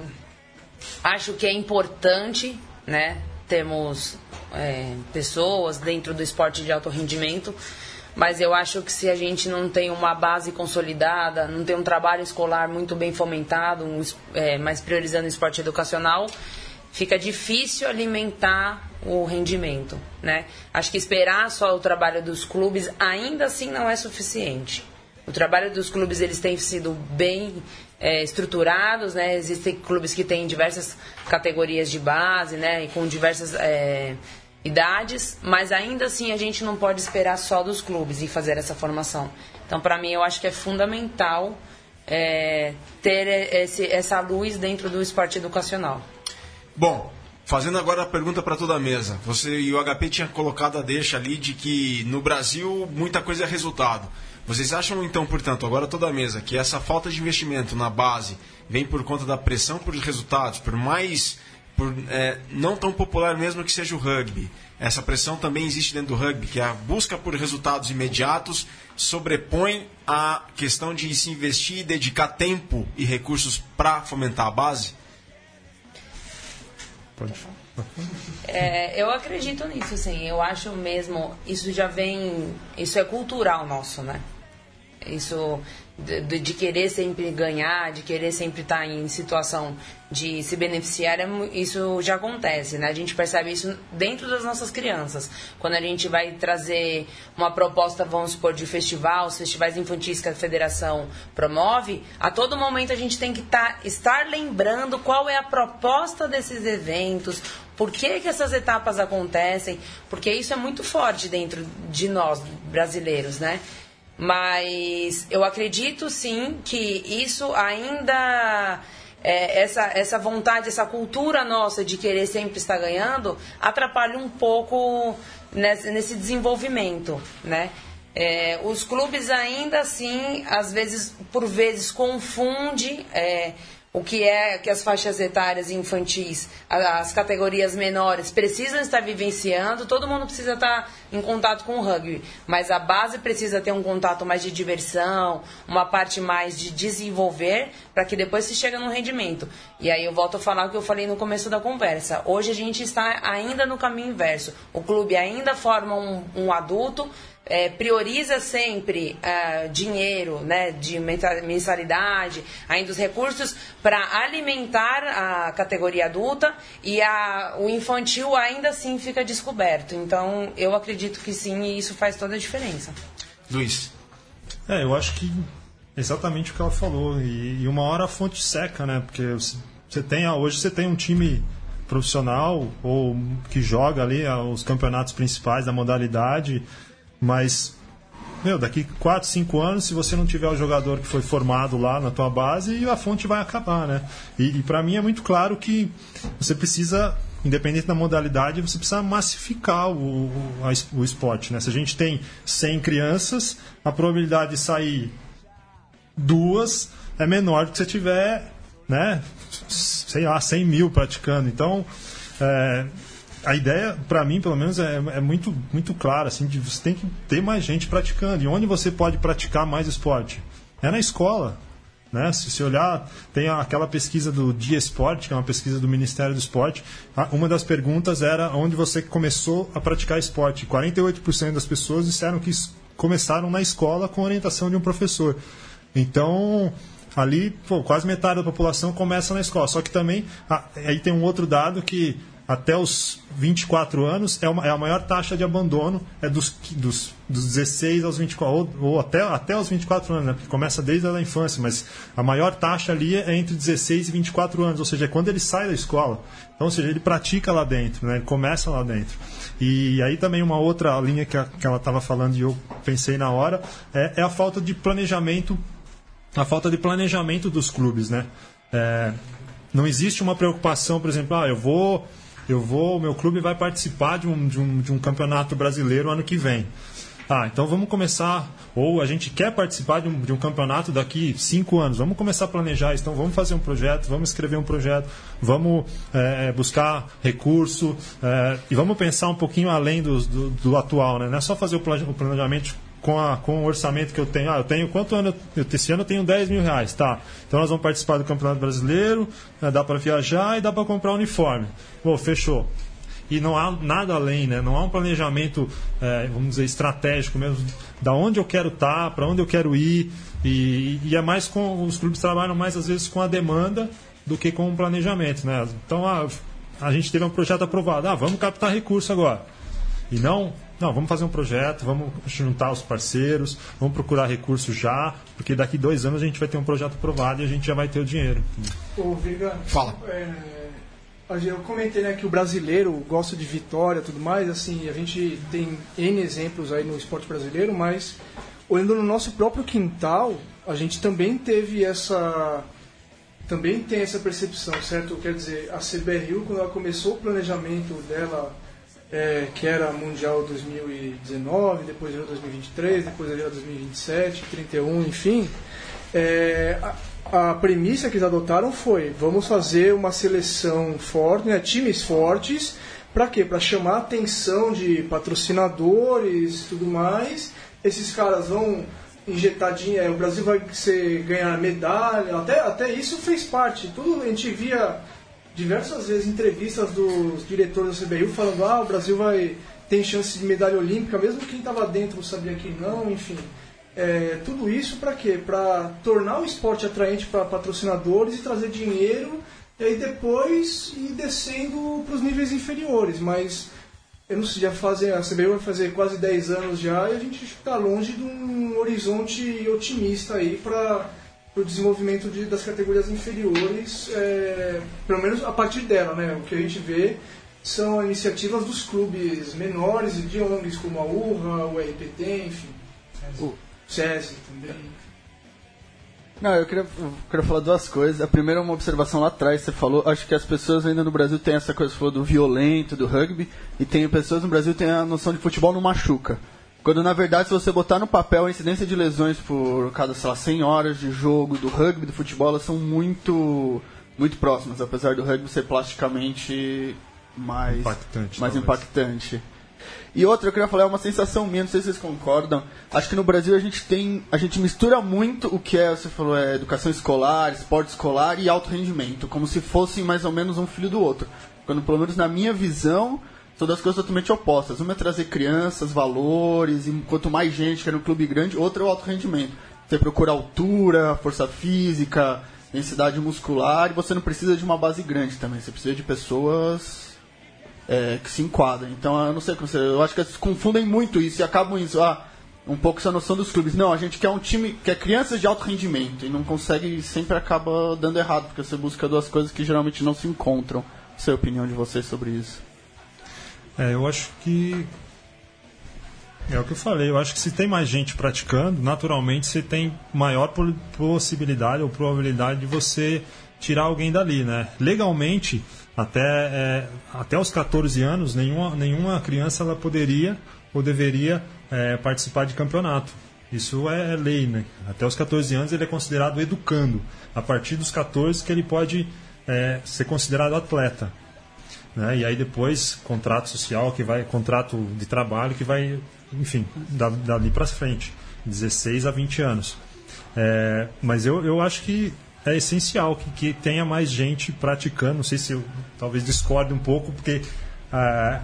Speaker 7: acho que é importante, né? Temos é, pessoas dentro do esporte de alto rendimento, mas eu acho que se a gente não tem uma base consolidada, não tem um trabalho escolar muito bem fomentado, um, é, mas priorizando o esporte educacional, fica difícil alimentar o rendimento, né? Acho que esperar só o trabalho dos clubes ainda assim não é suficiente. O trabalho dos clubes eles têm sido bem é, estruturados, né? Existem clubes que têm diversas categorias de base, né? E com diversas é, idades, mas ainda assim a gente não pode esperar só dos clubes e fazer essa formação. Então, para mim, eu acho que é fundamental é, ter esse, essa luz dentro do esporte educacional.
Speaker 1: Bom, fazendo agora a pergunta para toda a mesa. Você e o HP tinha colocado a deixa ali de que no Brasil muita coisa é resultado. Vocês acham então, portanto, agora toda a mesa, que essa falta de investimento na base vem por conta da pressão por resultados, por mais por é, não tão popular mesmo que seja o rugby. Essa pressão também existe dentro do rugby, que é a busca por resultados imediatos sobrepõe a questão de se investir e dedicar tempo e recursos para fomentar a base?
Speaker 7: Pode. É, eu acredito nisso, sim. Eu acho mesmo, isso já vem, isso é cultural nosso, né? Isso de, de, querer sempre ganhar, de querer sempre estar em situação de se beneficiar, é isso já acontece, né? A gente percebe isso dentro das nossas crianças. Quando a gente vai trazer uma proposta, vamos supor, de festival, os festivais infantis que a federação promove, a todo momento a gente tem que tá, estar lembrando qual é a proposta desses eventos, por que, que essas etapas acontecem, porque isso é muito forte dentro de nós, brasileiros, né? Mas eu acredito sim que isso ainda. É, essa, essa vontade, essa cultura nossa de querer sempre estar ganhando, atrapalha um pouco nesse, nesse desenvolvimento, né? É, os clubes ainda assim, às vezes, por vezes, confunde é, o que é que as faixas etárias infantis, as categorias menores precisam estar vivenciando, todo mundo precisa estar em contato com o rugby, mas a base precisa ter um contato mais de diversão, uma parte mais de desenvolver, para que depois se chega no rendimento. E aí eu volto a falar o que eu falei no começo da conversa. Hoje a gente está ainda no caminho inverso. O clube ainda forma um, um adulto, é, prioriza sempre uh, dinheiro, né, de mensalidade, ainda os recursos para alimentar a categoria adulta e a, o infantil ainda assim fica descoberto. Então, eu acredito que sim, e isso faz toda a diferença.
Speaker 1: Luiz.
Speaker 8: É, eu acho que exatamente o que ela falou. E, e uma hora a fonte seca, né? Porque você tem, hoje você tem um time profissional ou que joga ali os campeonatos principais da modalidade mas, meu, daqui 4, 5 anos, se você não tiver o jogador que foi formado lá na tua base, a fonte vai acabar, né? E, e para mim é muito claro que você precisa, independente da modalidade, você precisa massificar o, o, o esporte, né? Se a gente tem 100 crianças, a probabilidade de sair duas é menor do que se tiver, né? Sei lá, 100 mil praticando. Então, é, a ideia, para mim, pelo menos, é, é, muito, muito clara, assim, de você tem que ter mais gente praticando. E onde você pode praticar mais esporte? É na escola. Né? Se você olhar, tem aquela pesquisa do Dia Esporte, que é uma pesquisa do Ministério do Esporte. Uma das perguntas era onde você começou a praticar esporte. 48% das pessoas disseram que começaram na escola com orientação de um professor. Então, ali, pô, quase metade da população começa na escola. Só que também, aí tem um outro dado que até os 24 anos é, uma, é a maior taxa de abandono é dos, dos, dos 16 aos 24 ou, ou até, até os 24 anos, né? Porque começa desde a infância, mas a maior taxa ali é entre 16 e 24 anos, ou seja, é quando ele sai da escola. Então, ou seja, ele pratica lá dentro, né? Ele começa lá dentro. E aí também uma outra linha que, a, que ela estava falando e eu pensei na hora é, é, a falta de planejamento, a falta de planejamento dos clubes, né? É, não existe uma preocupação, por exemplo, ah, eu vou eu vou, meu clube vai participar de um, de um, de um campeonato brasileiro ano que vem. Ah, então vamos começar, ou a gente quer participar de um, de um, campeonato daqui cinco anos, vamos começar a planejar isso. Então vamos fazer um projeto, vamos escrever um projeto, vamos é, buscar recurso é, e vamos pensar um pouquinho além do, do, do atual. Né? Não é só fazer o planejamento com, a, com o orçamento que eu tenho. Ah, eu tenho quanto ano? Eu, esse ano eu tenho 10 mil reais, tá? Então nós vamos participar do Campeonato Brasileiro, né, dá para viajar e dá para comprar uniforme. Bom, fechou. E não há nada além, né? Não há um planejamento, é, vamos dizer, estratégico mesmo, da onde eu quero estar, tá, para onde eu quero ir. E, e, é mais com. Os clubes trabalham mais às vezes com a demanda do que com o planejamento, né? Então ah, a gente teve um projeto aprovado, ah, vamos captar recurso agora. E não não, vamos fazer um projeto, vamos juntar os parceiros, vamos procurar recursos já, porque daqui dois anos a gente vai ter um projeto aprovado e a gente já vai ter o dinheiro.
Speaker 6: Ô, Viga,
Speaker 1: Fala.
Speaker 6: É, eu comentei né, que o brasileiro gosta de vitória e tudo mais, assim, a gente tem N exemplos aí no esporte brasileiro, mas olhando no nosso próprio quintal, a gente também teve essa também tem essa percepção, certo? Quer dizer, a CBRU, quando ela começou o planejamento dela é, que era Mundial 2019, depois era 2023, depois era 2027, 31, enfim. É, a, a premissa que eles adotaram foi: vamos fazer uma seleção forte, né, times fortes, para quê? Para chamar a atenção de patrocinadores tudo mais. Esses caras vão injetar dinheiro, o Brasil vai ser, ganhar medalha, até, até isso fez parte. Tudo a gente via diversas vezes entrevistas dos diretores da CBU falando ah, o Brasil vai tem chance de medalha olímpica, mesmo quem estava dentro sabia que não, enfim. É, tudo isso para quê? Para tornar o esporte atraente para patrocinadores e trazer dinheiro e aí depois ir descendo para os níveis inferiores. Mas eu não sei, já fazem, a CBU vai fazer quase 10 anos já e a gente está longe de um horizonte otimista aí para o desenvolvimento de, das categorias inferiores, é, pelo menos a partir dela, né? O que a gente vê são iniciativas dos clubes menores e de ONGs como a URRA, o RPT, enfim. O SESI também.
Speaker 4: Não, eu queria, eu queria falar duas coisas. A primeira é uma observação lá atrás, você falou, acho que as pessoas ainda no Brasil têm essa coisa, você falou do violento, do rugby, e tem pessoas no Brasil que têm a noção de futebol não machuca. Quando na verdade, se você botar no papel a incidência de lesões por cada, sei lá, 100 horas de jogo do rugby, do futebol, elas são muito, muito próximas, apesar do rugby ser plasticamente mais
Speaker 8: Impactante,
Speaker 4: mais
Speaker 8: talvez.
Speaker 4: impactante. E outra, eu queria falar, é uma sensação minha, não sei se vocês concordam. Acho que no Brasil a gente tem. A gente mistura muito o que é, você falou, é educação escolar, esporte escolar e alto rendimento, como se fossem mais ou menos um filho do outro. Quando, pelo menos na minha visão, são das coisas totalmente opostas. Uma é trazer crianças, valores, e quanto mais gente que é no clube grande, outra é o alto rendimento. Você procura altura, força física, densidade muscular, e você não precisa de uma base grande também, você precisa de pessoas é, que se enquadram. Então eu não sei como você. Eu acho que eles confundem muito isso e acabam isso. Ah, um pouco essa noção dos clubes. Não, a gente quer um time que é crianças de alto rendimento e não consegue sempre acaba dando errado, porque você busca duas coisas que geralmente não se encontram. Qual é a opinião de vocês sobre isso?
Speaker 8: É, eu acho que. É o que eu falei, eu acho que se tem mais gente praticando, naturalmente você tem maior po- possibilidade ou probabilidade de você tirar alguém dali, né? Legalmente, até, é, até os 14 anos, nenhuma, nenhuma criança ela poderia ou deveria é, participar de campeonato. Isso é, é lei, né? Até os 14 anos ele é considerado educando. A partir dos 14 que ele pode é, ser considerado atleta né? E aí depois contrato social que vai, contrato de trabalho que vai, enfim, da- dali para frente, 16 a 20 anos. É, mas eu, eu acho que é essencial que, que tenha mais gente praticando. Não sei se eu talvez discorde um pouco, porque ah,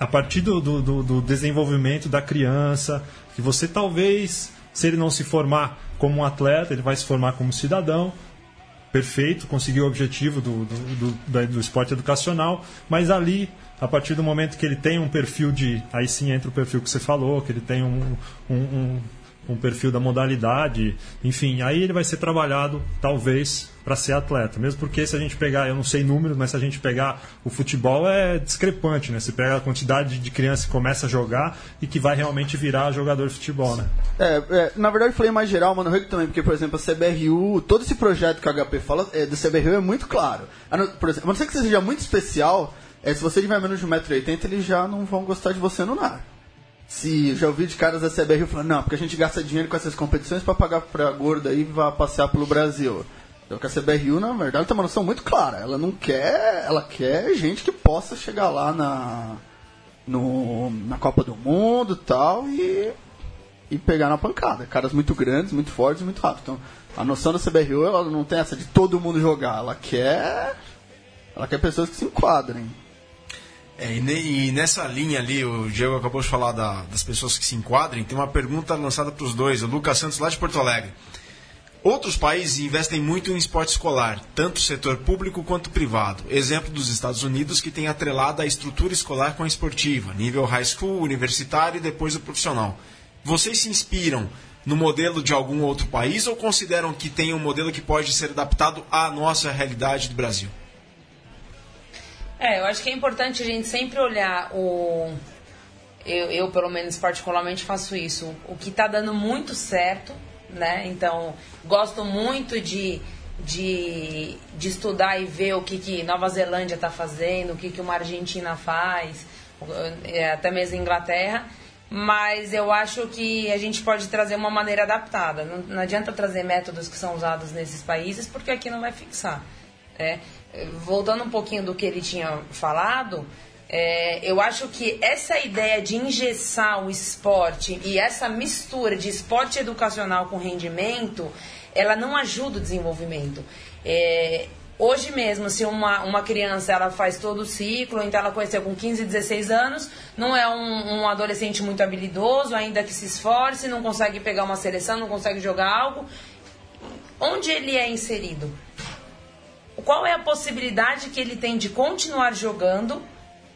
Speaker 8: a partir do, do- do desenvolvimento da criança, que você talvez, se ele não se formar como um atleta, ele vai se formar como cidadão, perfeito, conseguiu o objetivo do, do, do, do esporte educacional, mas ali, a partir do momento que ele tem um perfil de. Aí sim entra o perfil que você falou, que ele tem um, um, um, um perfil da modalidade, enfim, aí ele vai ser trabalhado, talvez, para ser atleta. Mesmo porque se a gente pegar, eu não sei números, mas se a gente pegar o futebol é discrepante, né? Você pega a quantidade de criança que começa a jogar e que vai realmente virar jogador de futebol, né?
Speaker 4: É, é, na verdade eu falei mais geral, mas no rugby também, porque, por exemplo, a CBRU, todo esse projeto que a HP fala é, do CBRU é muito claro. Por exemplo, a não ser que você seja muito especial, é, se você tiver menos de 1,80m, eles já não vão gostar de você no NAR. Se já ouvi de caras da CBRU falando, não, porque a gente gasta dinheiro com essas competições para pagar pra gorda aí e vá passear pelo Brasil. Então que a CBRU, na verdade, tem uma noção muito clara. Ela não quer. Ela quer gente que possa chegar lá na. No, na Copa do Mundo e tal e e pegar na pancada. Caras muito grandes, muito fortes, muito rápidos. Então, a noção da CBRU, ela não tem essa de todo mundo jogar. Ela quer. Ela quer pessoas que se enquadrem.
Speaker 1: É, e, ne- nessa linha ali, o Diego acabou de falar da- das pessoas que se enquadrem, tem uma pergunta lançada para os dois, o Lucas Santos lá de Porto Alegre. Outros países investem muito em esporte escolar, tanto setor público quanto privado. Exemplo dos Estados Unidos, que tem atrelado a estrutura escolar com a esportiva, nível high school, universitário e depois o profissional. Vocês se inspiram no modelo de algum outro país ou consideram que tem um modelo que pode ser adaptado à nossa realidade do Brasil?
Speaker 7: É, eu acho que é importante a gente sempre olhar o. Eu, eu, pelo menos, particularmente faço isso. O que está dando muito certo, né? Então, gosto muito de, de, de estudar e ver o que, que Nova Zelândia está fazendo, o que, que uma Argentina faz, é, até mesmo Inglaterra. Mas eu acho que a gente pode trazer uma maneira adaptada. Não, não adianta trazer métodos que são usados nesses países, porque aqui não vai fixar. Né? Voltando um pouquinho do que ele tinha falado, é, eu acho que essa ideia de engessar o esporte e essa mistura de esporte educacional com rendimento, ela não ajuda o desenvolvimento. É, hoje mesmo, se uma, uma criança ela faz todo o ciclo, então ela conheceu com 15, 16 anos, não é um, um adolescente muito habilidoso, ainda que se esforce, não consegue pegar uma seleção, não consegue jogar algo. Onde ele é inserido? Qual é a possibilidade que ele tem de continuar jogando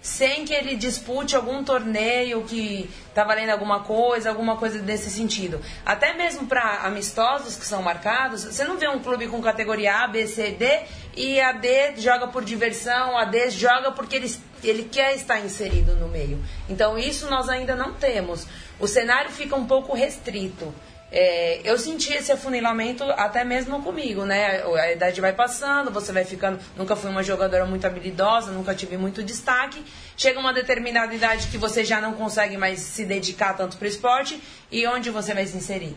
Speaker 7: sem que ele dispute algum torneio que tá valendo alguma coisa, alguma coisa desse sentido. Até mesmo para amistosos que são marcados, você não vê um clube com categoria A, B, C, D e a D joga por diversão, a D joga porque ele, ele quer estar inserido no meio. Então isso nós ainda não temos. O cenário fica um pouco restrito. É, eu senti esse afunilamento até mesmo comigo, né? A idade vai passando, você vai ficando. Nunca fui uma jogadora muito habilidosa, nunca tive muito destaque. Chega uma determinada idade que você já não consegue mais se dedicar tanto para o esporte e onde você vai se inserir?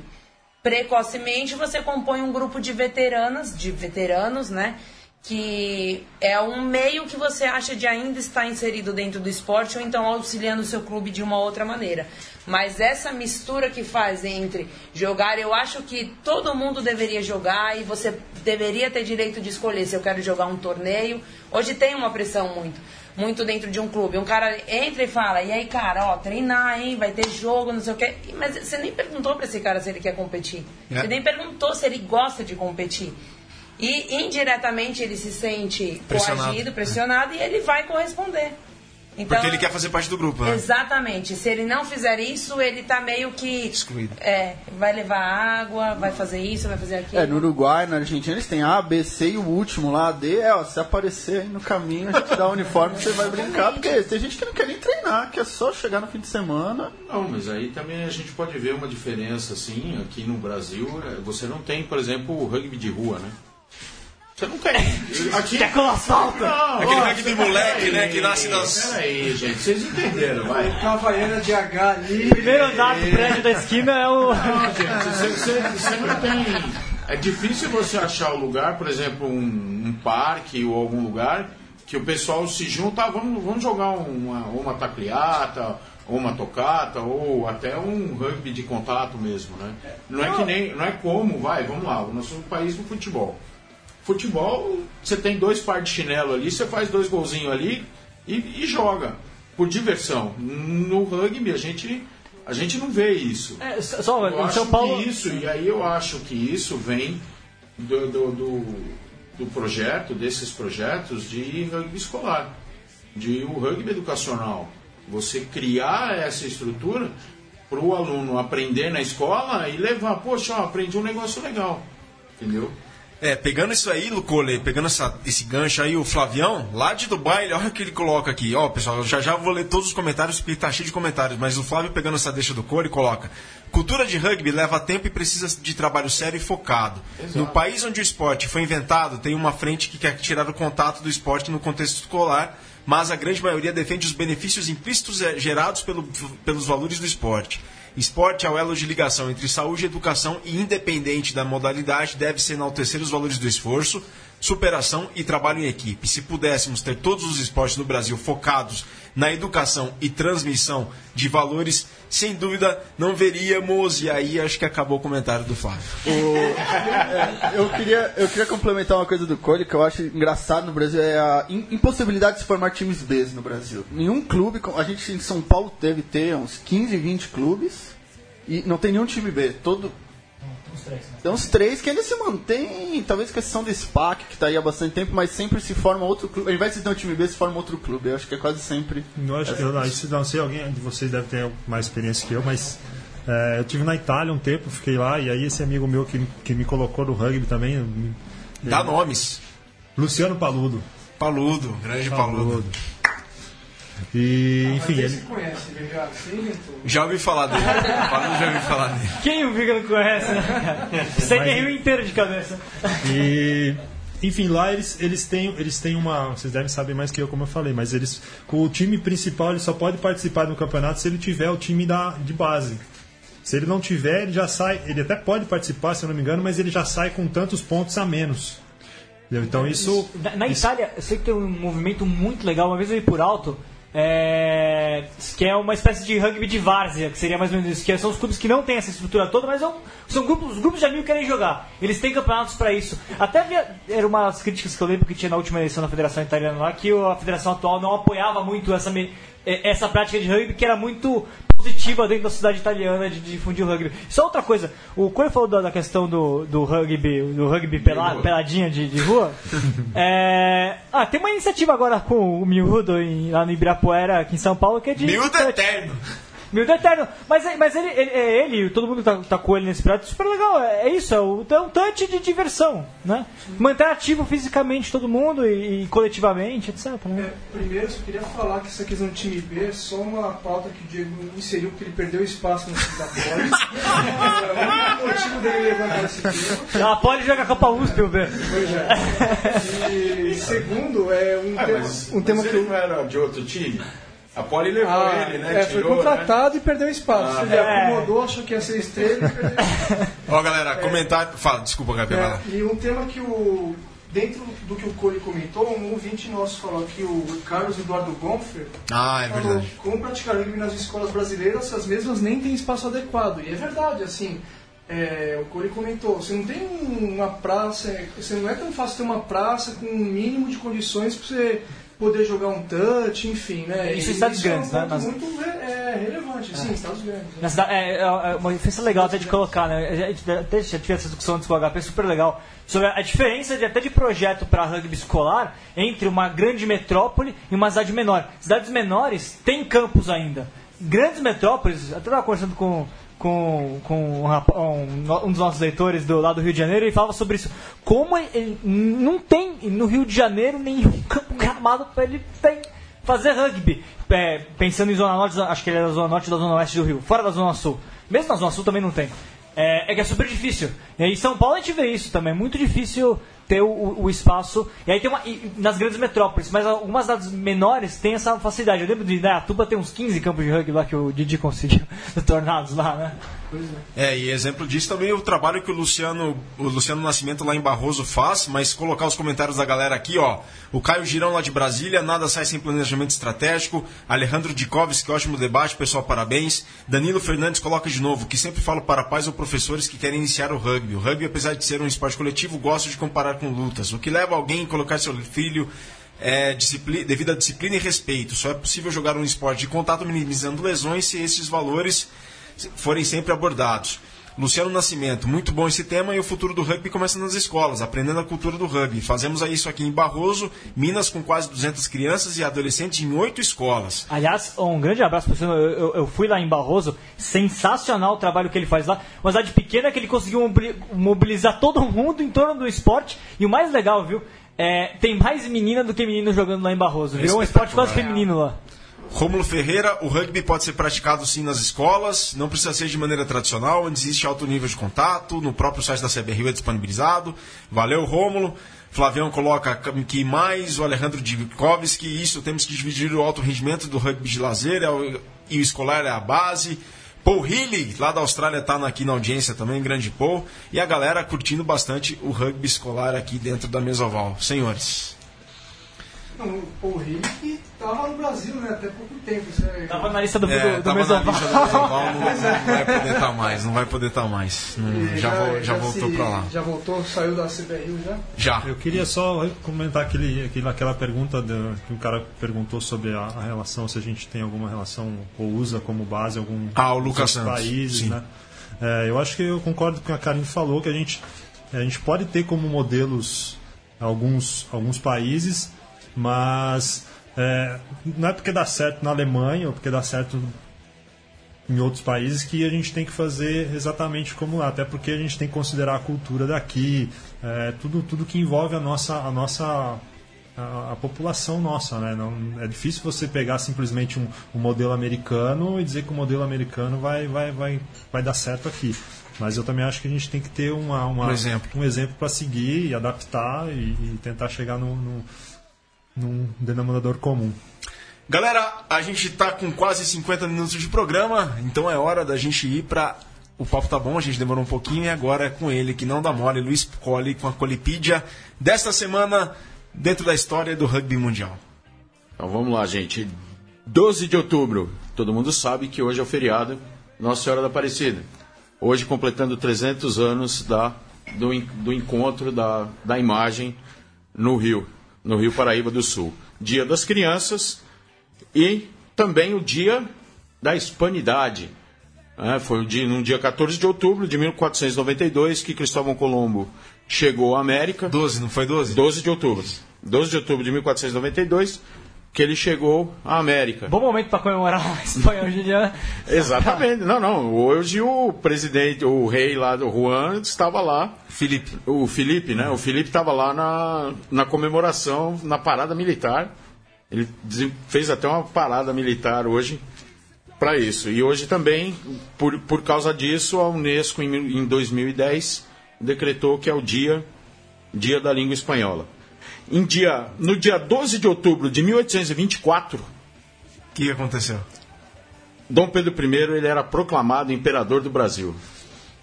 Speaker 7: Precocemente você compõe um grupo de veteranas, de veteranos, né? Que é um meio que você acha de ainda estar inserido dentro do esporte ou então auxiliando o seu clube de uma outra maneira. Mas essa mistura que faz entre jogar, eu acho que todo mundo deveria jogar e você deveria ter direito de escolher se eu quero jogar um torneio. Hoje tem uma pressão muito, muito dentro de um clube. Um cara entra e fala: "E aí, cara, ó, treinar, hein, vai ter jogo, não sei o quê". Mas você nem perguntou para esse cara se ele quer competir.
Speaker 1: É.
Speaker 7: Você nem perguntou se ele gosta de competir. E indiretamente ele se sente
Speaker 1: Pressionado.
Speaker 7: coagido, pressionado e ele vai corresponder. Então,
Speaker 1: Porque ele quer fazer parte do grupo, né?
Speaker 7: Exatamente. Se ele não fizer isso, ele tá meio que.
Speaker 1: Excluído.
Speaker 7: É, vai levar água, vai fazer isso, vai fazer aquilo.
Speaker 4: É, no Uruguai, na Argentina, eles têm A, B, C e o último lá, D. É, ó, se aparecer aí no caminho, a gente dá o uniforme você vai brincar. Porque tem gente que não quer nem treinar, que é só chegar no fim de semana.
Speaker 5: Não, mas aí também a gente pode ver uma diferença, assim, aqui no Brasil, é, você não tem, por exemplo, o rugby de rua, né? Você não tem. Aqui...
Speaker 3: Quer com asfalto?
Speaker 5: Não,
Speaker 1: Aquele rugby moleque, né, que nasce das-
Speaker 5: Peraí, gente, vocês entenderam, vai.
Speaker 6: Havaiana de H ali.
Speaker 3: Primeiro andar do prédio da esquina é o.
Speaker 5: Você, você- você não tem. É difícil você achar o lugar, por exemplo, um, um parque ou algum lugar que o pessoal se junta, ah, vamos, vamos jogar uma, ou uma tacliata, ou uma tocata, ou até um rugby de contato mesmo, né? Não é que nem. Não é como, vai, vamos lá, o nosso país no futebol. Futebol, você tem dois pares de chinelo ali, você faz dois golzinhos ali e, e joga. Por diversão. No rugby a gente, a gente não vê isso.
Speaker 3: É, só,
Speaker 5: Eu acho
Speaker 3: São Paulo.
Speaker 5: que isso, e aí eu acho que isso vem do, do, do, do projeto, desses projetos de rugby escolar, de o rugby educacional. Você criar essa estrutura para o aluno aprender na escola e levar, poxa, ó, aprendi um negócio legal. Entendeu?
Speaker 1: É, pegando isso aí, Lucole, pegando essa- esse gancho aí, o Flavião, lá de Dubai, olha o que ele coloca aqui. Ó, pessoal, já já vou ler todos os comentários, porque tá cheio de comentários, mas o Flávio pegando essa deixa do Cole coloca. Cultura de rugby leva tempo e precisa de trabalho sério e focado. No país onde o esporte foi inventado, tem uma frente que quer tirar o contato do esporte no contexto escolar, mas a grande maioria defende os benefícios implícitos eh, gerados pelo- pelos valores do esporte. Esporte é o elo de ligação entre saúde e educação e, independente da modalidade, deve-se enaltecer os valores do esforço, superação e trabalho em equipe. Se pudéssemos ter todos os esportes no Brasil focados na educação e transmissão de valores, sem dúvida não veríamos. E aí acho que acabou o comentário do Flávio.
Speaker 4: Eu queria, eu queria complementar uma coisa do Cole que eu acho engraçado no Brasil, é a im- impossibilidade de se formar times B no Brasil. Nenhum clube, a gente em São Paulo deve ter uns 15, 20 clubes e não tem nenhum time B. Todo, tem uns três que ainda se mantém, talvez questão do SPAC, que está aí há bastante tempo, mas sempre se forma outro clube. Ao invés de ter um time B, se forma outro clube. Eu acho que é quase sempre.
Speaker 8: Eu acho que eu não, isso não sei, alguém de vocês deve ter mais experiência que eu, mas é, eu tive na Itália um tempo, fiquei lá, e aí esse amigo meu que, que me colocou no rugby também, me-
Speaker 1: Dá nomes.
Speaker 8: Luciano Paludo.
Speaker 1: Paludo, grande Paludo.
Speaker 8: E, enfim, ele,
Speaker 6: conhece? Você inventou.
Speaker 1: Já ouvi falar dele. Já ouvi falar dele.
Speaker 3: Quem o Viga não conhece, né? Sei que é Rio inteiro de cabeça.
Speaker 8: E enfim, lá eles, eles, têm, eles têm uma. Vocês devem saber mais que eu, como eu falei, mas eles. Com o time principal, ele só pode participar do campeonato se ele tiver o time da, de base. Se ele não tiver, ele já sai. Ele até pode participar, se eu não me engano, mas ele já sai com tantos pontos a menos. Então isso.
Speaker 3: Na, na
Speaker 8: isso-
Speaker 3: Itália, eu sei que tem um movimento muito legal, uma vez eu vi por alto, é, que é uma espécie de rugby de várzea, que seria mais ou menos isso, que são os clubes que não têm essa estrutura toda, mas são, são grupos, os grupos de amigos que querem jogar. Eles têm campeonatos para isso. Até havia, era uma das críticas que eu lembro que tinha na última eleição da Federação Italiana lá, que a Federação atual não apoiava muito essa, eh, essa prática de rugby, que era muito positiva dentro da sociedade italiana de, de difundir o rugby. Só outra coisa, o Coelho falou da, da questão do, do rugby, do rugby pela, peladinha de, de rua. É, ah, tem uma iniciativa agora com o Miúdo em- lá no Ibirapuera, aqui em São Paulo, que é de.
Speaker 1: Miúdo eterno.
Speaker 3: Miúdo eterno. Mas, é- mas ele, ele, é ele, todo mundo tá, tá com ele nesse projeto, super legal. É, é isso, é, o, é um touch de diversão, né? Manter ativo fisicamente todo mundo e, e coletivamente, etc. né?
Speaker 6: É, primeiro, eu só queria falar que essa questão do time B é só uma pauta que o Diego inseriu porque ele perdeu espaço no time da Poli. é o único motivo dele levantar esse tema.
Speaker 3: Ah, pode jogar Copa USP, o B.
Speaker 6: Pois é. E segundo, é um
Speaker 5: Ah,
Speaker 6: tema,
Speaker 5: mas,
Speaker 6: um tema
Speaker 5: mas
Speaker 6: que
Speaker 5: ele não era de outro time? A Poli levou
Speaker 6: Ah,
Speaker 5: ele, né?
Speaker 6: é, foi
Speaker 5: Tirou,
Speaker 6: contratado e perdeu espaço.
Speaker 5: Ah.
Speaker 6: Ele
Speaker 3: É.
Speaker 6: acomodou, achou que ia ser estrela e perdeu
Speaker 1: Ó, galera, comentário. Fala, desculpa, lá.
Speaker 6: É, e um tema que o. Dentro do que o Cole comentou, um ouvinte nosso falou aqui, o Carlos Eduardo Gonfer,
Speaker 1: Ah, é
Speaker 6: falou
Speaker 1: verdade.
Speaker 6: como praticar rugby nas escolas brasileiras, as mesmas nem têm espaço adequado. E é verdade, assim, é, o Cole comentou, você não tem uma praça, você não é tão fácil ter uma praça com um mínimo de condições para você poder jogar um touch, enfim, né?
Speaker 3: Isso em estados
Speaker 6: é um
Speaker 3: grandes, né?
Speaker 6: ponto
Speaker 3: Nas-
Speaker 6: muito é, relevante, sim, estados grandes. né?
Speaker 3: Cidade, é, é, é uma diferença legal até de colocar, né? A gente até já tive essa discussão antes com o HP, super legal, sobre a diferença de, até de projeto para rugby escolar entre uma grande metrópole e uma cidade menor. Cidades menores têm campos ainda. Grandes metrópoles, até estava conversando com, com, com um, um- um dos nossos leitores do lado do Rio de Janeiro, ele falava sobre isso. Como ele, não tem no Rio de Janeiro nenhum campo gramado para ele tem fazer rugby. É, pensando em Zona Norte, acho que ele é da Zona Norte da Zona Oeste do Rio, fora da Zona Sul. Mesmo na Zona Sul também não tem. É, é que é super difícil. E em São Paulo a gente vê isso também. É muito difícil ter o, o- espaço. E aí tem uma. e nas grandes metrópoles, mas algumas cidades menores têm essa facilidade. Eu lembro de Indaiatuba tem uns 15 campos de rugby lá que o Didi conseguiu do Tornados lá, né?
Speaker 1: É, e exemplo disso também é o trabalho que o Luciano, o Luciano Nascimento lá em Barroso faz, mas colocar os comentários da galera aqui, ó. O Caio Girão lá de Brasília, nada sai sem planejamento estratégico. Alejandro Dikovski, ótimo debate, pessoal, parabéns. Danilo Fernandes coloca de novo, que sempre falo para pais ou professores que querem iniciar o rugby. O rugby, apesar de ser um esporte coletivo, gosto de comparar com lutas. O que leva alguém a colocar seu filho é, devido à disciplina e respeito. Só é possível jogar um esporte de contato minimizando lesões se esses valores forem sempre abordados. Luciano Nascimento, muito bom esse tema e o futuro do rugby começa nas escolas, aprendendo a cultura do rugby. Fazemos isso aqui em Barroso, Minas, com quase 200 crianças e adolescentes em oito escolas.
Speaker 3: Aliás, um grande abraço para você. Eu, eu- eu fui lá em Barroso, sensacional o trabalho que ele faz lá. Uma cidade pequena que ele conseguiu mobili- mobilizar todo mundo em torno do esporte. E o mais legal, viu? É, tem mais menina do que menino jogando lá em Barroso. Virou um esporte quase feminino lá.
Speaker 1: Rômulo Ferreira, o rugby pode ser praticado sim nas escolas, não precisa ser de maneira tradicional, onde existe alto nível de contato, no próprio site da CBRU é disponibilizado. Valeu, Rômulo. Flavião coloca que mais o Alejandro Dikovski, isso temos que dividir o alto rendimento do rugby de lazer é e o escolar é a base. Paul Healy, lá da Austrália, está aqui na audiência também, grande Paul. E a galera curtindo bastante o rugby escolar aqui dentro da Mesoval. Senhores.
Speaker 6: Não, o Paul Henrique tava no Brasil, né? Até pouco tempo. Isso é...
Speaker 3: Tava na lista do,
Speaker 1: É,
Speaker 3: do, do Mesoval.
Speaker 1: não, não vai poder estar mais, não vai poder estar mais. Não,
Speaker 6: E
Speaker 1: já, vo- já
Speaker 6: se-
Speaker 1: voltou para lá.
Speaker 6: Já voltou, saiu da CBRU já?
Speaker 1: Já.
Speaker 8: Eu queria só comentar aquele, aquele, aquela pergunta do- que o cara perguntou sobre a, a relação, se a gente tem alguma relação ou usa como base algum
Speaker 1: Ah, o Lucas Santos,
Speaker 8: países,
Speaker 1: sim.
Speaker 8: né? É, eu acho que eu concordo com o que a Karine falou, que a gente, a gente pode ter como modelos alguns, alguns países, mas é, não é porque dá certo na Alemanha ou porque dá certo em outros países que a gente tem que fazer exatamente como lá, até porque a gente tem que considerar a cultura daqui, é, tudo, tudo que envolve a nossa, a nossa a, a população nossa, né? Não, é difícil você pegar simplesmente um, um modelo americano e dizer que o modelo americano vai, vai, vai, vai dar certo aqui. Mas eu também acho que a gente tem que ter uma, uma-
Speaker 1: Um exemplo.
Speaker 8: um exemplo para seguir e adaptar e, e tentar chegar no, no, num denominador comum.
Speaker 1: Galera, a gente tá com quase 50 minutos de programa, então é hora da gente ir pra. O papo tá bom, a gente demorou um pouquinho e agora é com ele, que não dá mole, Luiz Colli, com a Colipídia desta semana, dentro da história do rugby mundial.
Speaker 5: Então vamos lá, gente. 12 de outubro. Todo mundo sabe que hoje é o feriado Nossa Senhora da Aparecida. Hoje completando 300 anos da, do, do encontro da, da imagem no Rio, no Rio Paraíba do Sul. Dia das Crianças e também o Dia da Hispanidade. É, foi o dia, no dia 14 de outubro de 1492 que Cristóvão Colombo chegou à América.
Speaker 1: 12, não foi 12?
Speaker 5: 12 de outubro. 12 de outubro de 1492, que ele chegou à América.
Speaker 3: Bom momento pra comemorar a Espanha hoje em dia. né?
Speaker 5: Exatamente. Não, não. Hoje o presidente, o rei lá do Juan estava lá.
Speaker 1: Felipe.
Speaker 5: O Felipe, né? O Felipe estava lá na, na comemoração, na parada militar. Ele fez até uma parada militar hoje para isso. E hoje também, por, por causa disso, a Unesco, em, em 2010, decretou que é o dia, dia da língua espanhola. Em dia, no dia 12 de outubro de 1824,
Speaker 1: O que aconteceu?
Speaker 5: Dom Pedro I ele era proclamado imperador do Brasil.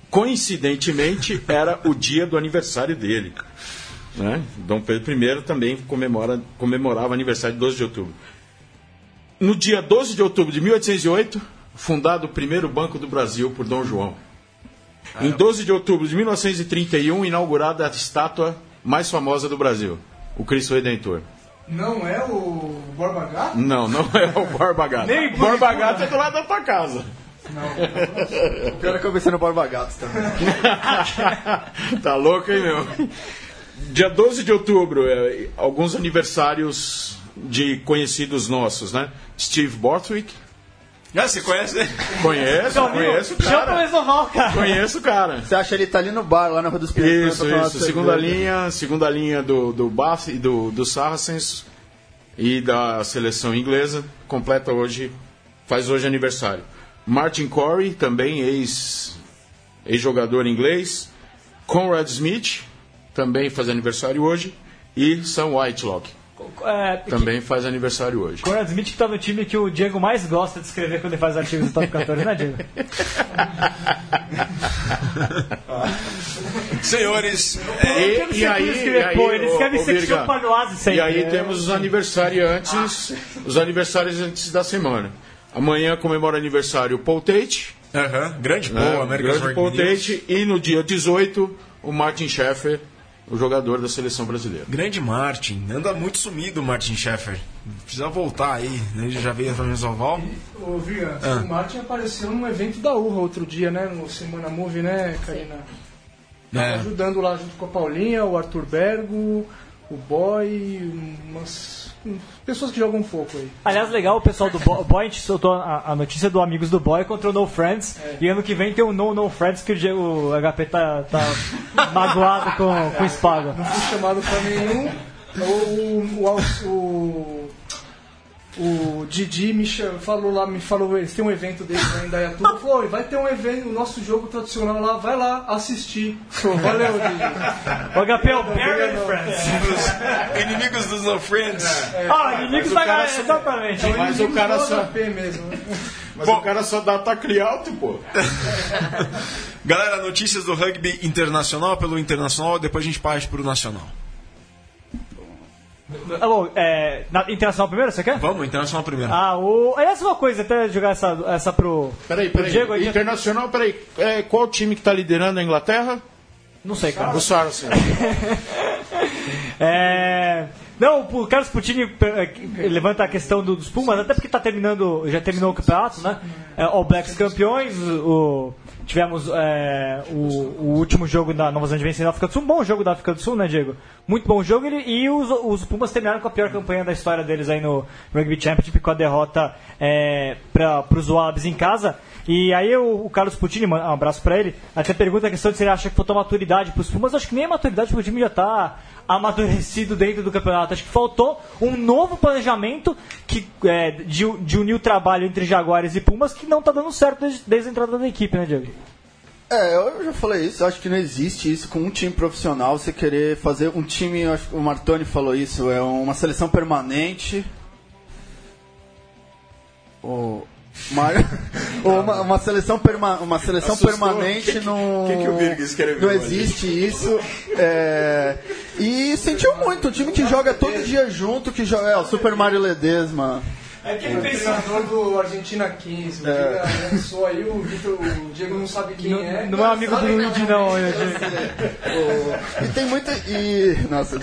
Speaker 5: Coincidentemente, era o dia do aniversário dele. Né? Dom Pedro I também comemora, comemorava aniversário de 12 de outubro. No dia 12 de outubro de 1808, fundado o primeiro Banco do Brasil por Dom João. Em 12 de outubro de 1931, inaugurada a estátua mais famosa do Brasil, o Cristo Redentor.
Speaker 6: Não é o Borba Gato?
Speaker 5: Não, não é o Borba Gato.
Speaker 3: Nem
Speaker 5: Borba Gato é do lado da tua casa.
Speaker 4: O pior é que eu pensei no Borba Gato também.
Speaker 5: tá louco, hein, meu? Dia 12 de outubro, é, alguns aniversários de conhecidos nossos, né? Steve Borthwick.
Speaker 1: Ah, você conhece?
Speaker 5: Conheço,
Speaker 3: amigo,
Speaker 5: conheço o
Speaker 3: Chama o
Speaker 5: cara.
Speaker 3: Mesoval, cara.
Speaker 5: Conheço o cara.
Speaker 4: Você acha ele tá ali no bar, lá na Rua dos Pinheiros?
Speaker 5: Isso, isso. Segunda linha, segunda linha do, do Bath e do, do Saracens e da seleção inglesa. Completa hoje, faz hoje aniversário. Martin Corey, também ex- ex-jogador inglês. Conrad Smith, também faz aniversário hoje. E Sam Whitelock,
Speaker 3: É,
Speaker 5: também faz aniversário hoje.
Speaker 3: Conrad Smith que tá no time que o Diego mais gosta de escrever quando ele faz artigos do Top 14, né, Diego?
Speaker 1: Senhores,
Speaker 5: E,
Speaker 3: sei
Speaker 5: e
Speaker 3: como
Speaker 5: aí,
Speaker 3: escrever,
Speaker 5: e aí,
Speaker 3: pô, ele escreve secção palhoase sempre.
Speaker 5: E aí
Speaker 3: É.
Speaker 5: temos os aniversariantes, os aniversariantes da semana. Amanhã comemora aniversário o Paul Tate,
Speaker 1: aham, grande
Speaker 5: né,
Speaker 1: Paul, America's
Speaker 5: grande
Speaker 1: Rugby
Speaker 5: Paul. Tate, e no dia 18 o Martin Sheffer, o jogador da seleção brasileira.
Speaker 1: Grande Martin, anda muito sumido o Martin Sheffer. Precisa voltar aí, né? ele já veio para Mesoval.
Speaker 6: Ô, Viga,
Speaker 1: Ah.
Speaker 6: o Martin apareceu num evento da Urra outro dia, né? No Semana Movie, né, Karina?
Speaker 1: É.
Speaker 6: Ajudando lá junto com a Paulinha, o Arthur Bergo, o Boy, umas pessoas que jogam um pouco aí.
Speaker 3: Aliás, legal, o pessoal do Boy, Boy a gente soltou a, a notícia do Amigos do Boy contra o No Friends. E ano que vem tem o No No Friends que o, o HP tá, tá magoado com, com o Spago.
Speaker 6: Não fui chamado pra nenhum. O, o, o, o, o Didi me cha- falou lá, me falou, eles têm um evento deles lá em Dayatuba, falou, "Oi, vai ter um evento, o nosso jogo tradicional lá, vai lá assistir. Valeu, Didi.
Speaker 3: O HP é o Barry Friends.
Speaker 1: Os inimigos dos No Friends.
Speaker 3: Ah, inimigos
Speaker 5: o
Speaker 3: da galera,
Speaker 5: só-
Speaker 3: exatamente.
Speaker 5: Mas o cara só,
Speaker 6: P mesmo.
Speaker 5: mas o cara só dá tacle alto, pô.
Speaker 1: Galera, notícias do rugby internacional pelo internacional, depois a gente parte pro nacional.
Speaker 3: Ah, bom, é, na- internacional primeiro, você quer?
Speaker 1: Vamos, internacional primeiro.
Speaker 3: Ah, o. Aliás, uma coisa, até jogar essa, essa pro.
Speaker 5: Peraí,
Speaker 3: pro
Speaker 5: peraí.
Speaker 3: Diego aí.
Speaker 5: Internacional, peraí. É, qual time que tá liderando a Inglaterra?
Speaker 3: Não sei, cara.
Speaker 5: O Saracens.
Speaker 3: É, Não, o Carlos Putini levanta a questão do- dos Pumas, até porque tá terminando, já terminou o campeonato, né? É, All Blacks campeões, o, tivemos é, o, o último jogo da Nova Zelândia vencendo a África do Sul, um bom jogo da África do Sul, né, Diego? Muito bom jogo, ele- e os, os Pumas terminaram com a pior campanha da história deles aí no Rugby Championship, com a derrota é, para os Wallabies em casa. E aí o, o Carlos Putini, um abraço pra ele, até pergunta a questão de se ele acha que faltou maturidade pros Pumas. Acho que nem a maturidade, porque o time já tá amadurecido dentro do campeonato. Acho que faltou um novo planejamento que, é, de, de unir o trabalho entre Jaguares e Pumas que não tá dando certo desde, desde a entrada da equipe, né, Diego?
Speaker 4: É, eu já falei isso, acho que não existe isso com um time profissional, você querer fazer um time, acho que o Martoni falou isso, é uma seleção permanente. O Ou uma, uma seleção, perma, uma seleção
Speaker 5: Assustou.
Speaker 4: permanente
Speaker 5: Que
Speaker 4: não.
Speaker 5: que que o escreveu
Speaker 4: Não existe isso. é, e sentiu muito, um time que joga todo dia junto, que joga. É, o Super Mario Ledesma.
Speaker 3: É que ele pensou.
Speaker 6: treinador do Argentina 15, o
Speaker 4: É.
Speaker 6: Aí, o, Vitor, o Diego não sabe quem
Speaker 3: Não,
Speaker 6: é.
Speaker 3: não é um amigo do Luigi, não. eu-
Speaker 4: O- E tem muito. E, nossa,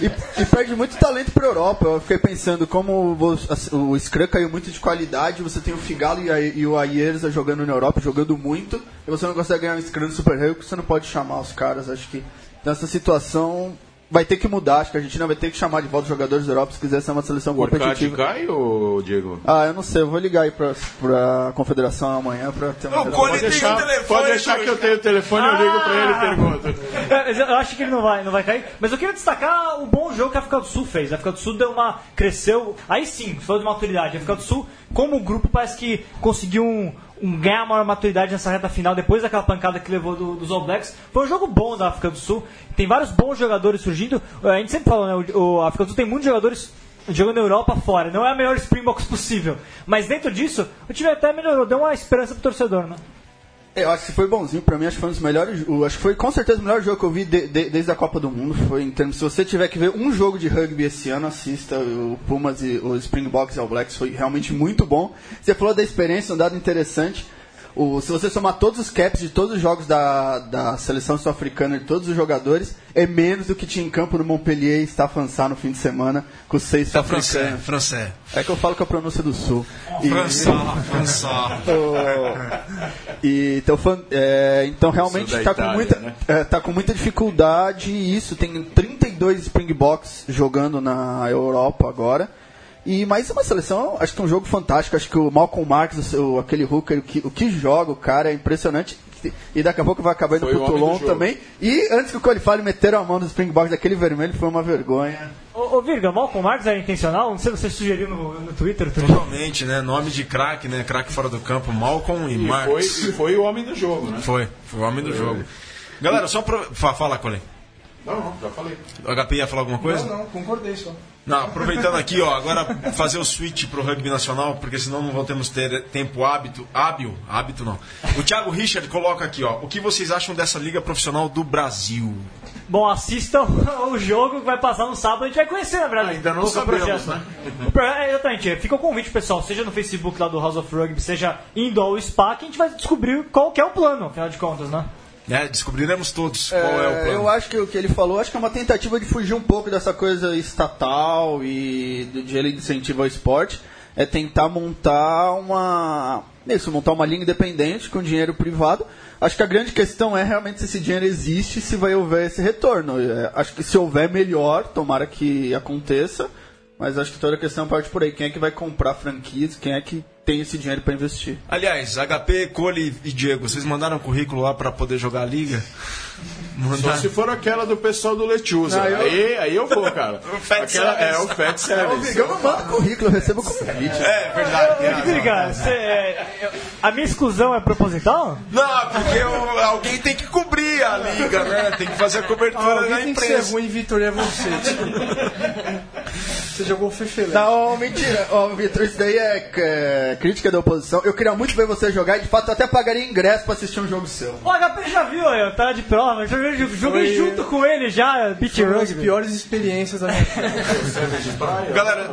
Speaker 4: e, e perde muito talento pra Europa. Eu fiquei pensando como o, o Scrum caiu muito de qualidade. Você tem o Figalo e, a- e o Ayerza jogando na Europa, jogando muito. E você não consegue ganhar um Scrum no Super Rei, porque você não pode chamar os caras. Acho que nessa situação vai ter que mudar. Acho que a Argentina vai ter que chamar de volta os jogadores da Europa se quiser ser uma seleção
Speaker 5: O
Speaker 4: competitiva.
Speaker 5: cai, ô Diego?
Speaker 4: Ah, eu não sei, eu vou ligar aí pra, pra Confederação amanhã pra ter uma.
Speaker 1: O Cole
Speaker 5: Pode deixar,
Speaker 1: telefone.
Speaker 5: pode deixar que eu tenho o telefone, eu ligo pra ele e pergunto.
Speaker 3: É, Eu acho que ele não vai, não vai cair. Mas eu queria destacar o bom jogo que a África do Sul fez. A África do Sul deu uma. cresceu. Aí sim, falou de maturidade. A África do Sul, como grupo, parece que conseguiu um, um ganhar maior maturidade nessa reta final, depois daquela pancada que levou do- dos All Blacks. Foi um jogo bom da África do Sul. Tem vários bons jogadores surgindo. A gente sempre falou, né? O, o- África do Sul tem muitos jogadores jogando na Europa fora. Não é a melhor Springboks possível. Mas dentro disso, o time até melhorou, deu uma esperança pro torcedor, né?
Speaker 4: Eu acho que foi bonzinho, pra mim acho que foi um dos melhores. Acho que foi com certeza o melhor jogo que eu vi de- de- desde a Copa do Mundo. Foi em termos. Se você tiver que ver um jogo de rugby esse ano, assista o Pumas e o Springboks e All Blacks. Foi realmente muito bom. Você falou da experiência, um dado interessante. O, se você somar todos os caps de todos os jogos da, da seleção sul-africana de todos os jogadores, é menos do que tinha em campo no Montpellier e Stafansá no fim de semana, com seis
Speaker 1: Tá francês, francês.
Speaker 4: É que eu falo com a pronúncia do sul. E-
Speaker 1: Français, Français.
Speaker 4: e, então, é, então realmente está com, muita,
Speaker 5: né?
Speaker 4: é, tá com muita dificuldade isso. Tem 32 Springboks jogando na Europa agora. E, mas é uma seleção, acho que é um jogo fantástico. Acho que o Malcolm Marx, o, seu- aquele hooker, o que, o que joga o cara é impressionante. E daqui a pouco vai acabar indo
Speaker 5: Foi
Speaker 4: pro Toulon também. E antes que o Cole fale, meteram a mão nos Springboks daquele vermelho, foi uma vergonha.
Speaker 3: Ô, ô Virga, Malcolm Marx era intencional? Não sei se você sugeriu no, no Twitter.
Speaker 1: Totalmente, né? Nome de craque, né? Craque fora do campo, Malcolm e,
Speaker 5: E foi,
Speaker 1: Marx.
Speaker 5: e foi o homem do jogo, né?
Speaker 1: Foi, foi o homem do jogo. Galera, só pra. fa- Fala, Colin.
Speaker 5: Não, não, já falei.
Speaker 1: O HP ia falar alguma coisa?
Speaker 6: Não, não, concordei só.
Speaker 1: Não, aproveitando aqui, ó, agora fazer o switch pro rugby nacional, porque senão não vamos ter tempo hábito, hábil, hábito não. O Thiago Richard coloca aqui, ó, o que vocês acham dessa liga profissional do Brasil?
Speaker 3: Bom, assistam o jogo que vai passar no sábado. A gente vai conhecer, na verdade.
Speaker 5: Ainda não
Speaker 3: é
Speaker 5: sabemos,
Speaker 3: projeto.
Speaker 5: né?
Speaker 3: Pro- é, Exatamente. Fica o convite, pessoal. Seja no Facebook lá do House of Rugby, seja indo ao SPA, que a gente vai descobrir qual que é o plano, afinal de contas, né?
Speaker 1: É, descobriremos todos qual é, o
Speaker 4: É,
Speaker 1: plano.
Speaker 4: Eu acho que o que ele falou, acho que é uma tentativa de fugir um pouco dessa coisa estatal e de, ele incentivar o esporte. É tentar montar uma. Isso, montar uma linha independente com dinheiro privado. Acho que a grande questão é realmente se esse dinheiro existe e se vai haver esse retorno. É, acho que se houver, melhor, tomara que aconteça. Mas acho que toda a questão parte por aí. Quem é que vai comprar franquias? Quem é que tem esse dinheiro para investir?
Speaker 1: Aliás, HP, Cole e Diego, vocês mandaram currículo lá pra poder jogar a liga?
Speaker 5: Só
Speaker 1: Mandaram.
Speaker 5: se for aquela do pessoal do Lechuza.
Speaker 4: Não, eu-
Speaker 5: aí, aí eu vou, cara.
Speaker 1: O Fat
Speaker 5: Aquela-
Speaker 1: Service.
Speaker 5: É, o Fat Service.
Speaker 4: Eu não mando currículo, eu recebo convite.
Speaker 1: É, verdade. tem
Speaker 3: Ô,
Speaker 1: razão.
Speaker 3: Virga, você- é, eu- a minha exclusão é proposital?
Speaker 1: Não, porque eu- alguém tem que cobrir a liga, né? Tem que fazer a cobertura
Speaker 6: Alguém
Speaker 1: da
Speaker 6: tem que ser
Speaker 1: imprensa.
Speaker 6: ruim, Vitor, é você. você jogou Fefelé.
Speaker 4: Não, mentira. Ó, Vitor, isso daí é, é, crítica da oposição. Eu queria muito ver você jogar e de fato eu até pagaria ingresso pra assistir um jogo seu.
Speaker 3: O HP já viu, eu tava de prova, joguei, joguei
Speaker 6: Foi-
Speaker 3: junto com ele já, beat
Speaker 6: Foi uma das
Speaker 3: rugby.
Speaker 6: piores experiências da minha vida.
Speaker 1: Galera,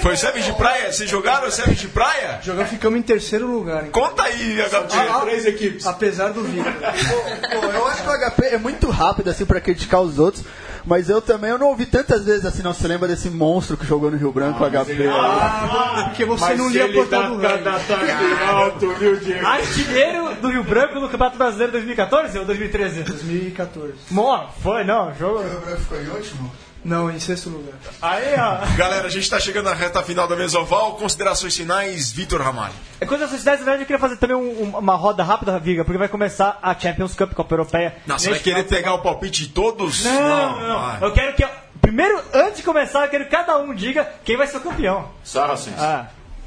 Speaker 1: foi Sevens de Praia? Vocês jogaram Sevens de Praia?
Speaker 6: Jogamos, ficamos em terceiro lugar. hein?
Speaker 1: Conta aí, HP.
Speaker 5: Tinha três equipes.
Speaker 6: Apesar do Vitor.
Speaker 4: Pô, eu acho que o HP é muito rápido assim pra criticar os outros, mas eu também eu não ouvi tantas vezes assim, não se lembra desse monstro que jogou no Rio Branco, o HP.
Speaker 6: Ah, porque você
Speaker 5: Mas
Speaker 6: não lia
Speaker 5: ele
Speaker 6: portal
Speaker 5: dá,
Speaker 6: do
Speaker 5: alto, viu, Diego?
Speaker 3: Artilheiro do Rio Branco no Campeonato Brasileiro 2014 ou 2013?
Speaker 6: 2014.
Speaker 3: Mó, foi, não, jogo.
Speaker 4: O Branco ficou em último?
Speaker 6: Não, em sexto lugar.
Speaker 3: Aí, ó.
Speaker 1: Galera, a gente tá chegando na reta final da Mesoval. Considerações finais, Vitor Ramalho.
Speaker 3: É coisa dessas cidades, na verdade, eu queria fazer também um- um- uma roda rápida, Viga, porque vai começar a Champions Cup, Copa Europeia.
Speaker 1: Não, você vai querer pegar o palpite de todos?
Speaker 3: Não, não, não.
Speaker 1: vai.
Speaker 3: Eu quero que. Primeiro, antes de começar, eu quero que cada um diga quem vai ser o campeão.
Speaker 5: Saracens.
Speaker 3: Ah.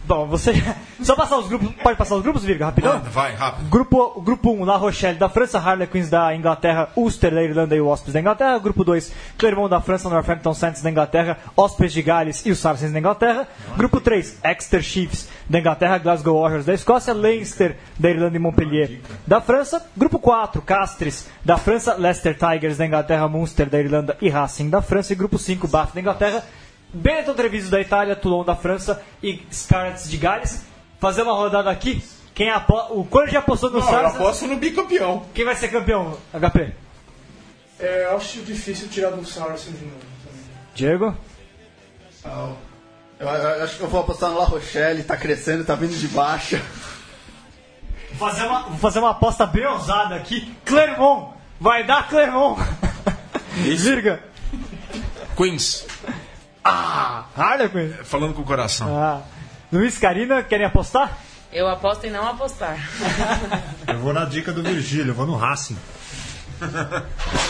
Speaker 3: Bom, você. Só passar os grupos. Pode passar os grupos, Virga, rapidão?
Speaker 1: Manda, vai, rápido.
Speaker 3: Grupo, grupo 1, La Rochelle da França, Harlequins da Inglaterra, Ulster da Irlanda e Wasps da Inglaterra. Grupo 2, Clermont da França, Northampton Saints da Inglaterra, Hóspedes de Gales e os Saracens da Inglaterra. Grupo 3, Exeter Chiefs da Inglaterra, Glasgow Warriors da Escócia, Leinster da Irlanda e Montpellier da França. Grupo 4, Castres da França, Leicester Tigers da Inglaterra, Munster da Irlanda e Racing da França. E grupo 5, Bath da Inglaterra, Benetton Treviso da Itália, Toulon da França e Scarlets de Gales. Fazer uma rodada aqui. Quem apo... O Cor já apostou no
Speaker 5: Não, eu
Speaker 3: Saracens.
Speaker 5: aposto no bicampeão.
Speaker 3: Quem vai ser campeão, HP?
Speaker 6: É, eu acho difícil tirar do Saracen de novo. também.
Speaker 3: Diego?
Speaker 4: Eu, eu acho que eu vou apostar no La Rochelle, tá crescendo, tá vindo de baixa.
Speaker 3: Vou fazer uma, vou fazer uma aposta bem ousada aqui. Clermont! Vai dar Clermont! Virga!
Speaker 1: Queens,
Speaker 3: Ah! Harlequin?
Speaker 1: falando com o coração.
Speaker 3: Ah. Luiz Carina, querem apostar?
Speaker 7: Eu aposto em não apostar.
Speaker 8: Eu vou na dica do Virgílio, eu vou no Racing.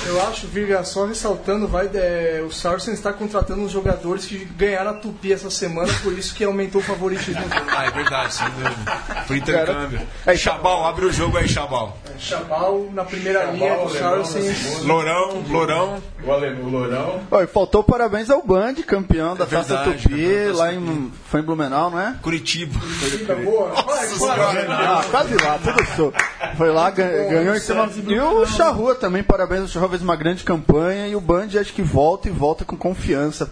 Speaker 6: Eu acho, Virga, só ressaltando, vai, é, o Saracen está contratando uns jogadores que ganharam a Tupi essa semana, por isso que aumentou o favoritismo dele.
Speaker 1: Ah, é verdade, sem dúvida. Por intercâmbio.
Speaker 4: Aí,
Speaker 1: Chabal, abre o jogo aí, Chabal.
Speaker 6: Chabal na primeira linha do Saracen.
Speaker 1: Lourão, Lourão.
Speaker 5: O Alemão, o Lourão.
Speaker 4: Ó, e faltou parabéns ao Band, campeão da
Speaker 1: É
Speaker 4: Taça
Speaker 1: verdade,
Speaker 4: Tupi, lá em. Foi em Blumenau, não é?
Speaker 1: Curitiba.
Speaker 6: Boa. Vai, vai.
Speaker 4: Ah, quase lá, tudo sou. Foi lá, gan- ganhou em cima. E o Charrua também, parabéns. Charrua fez uma grande campanha e o Band acho que volta e volta com confiança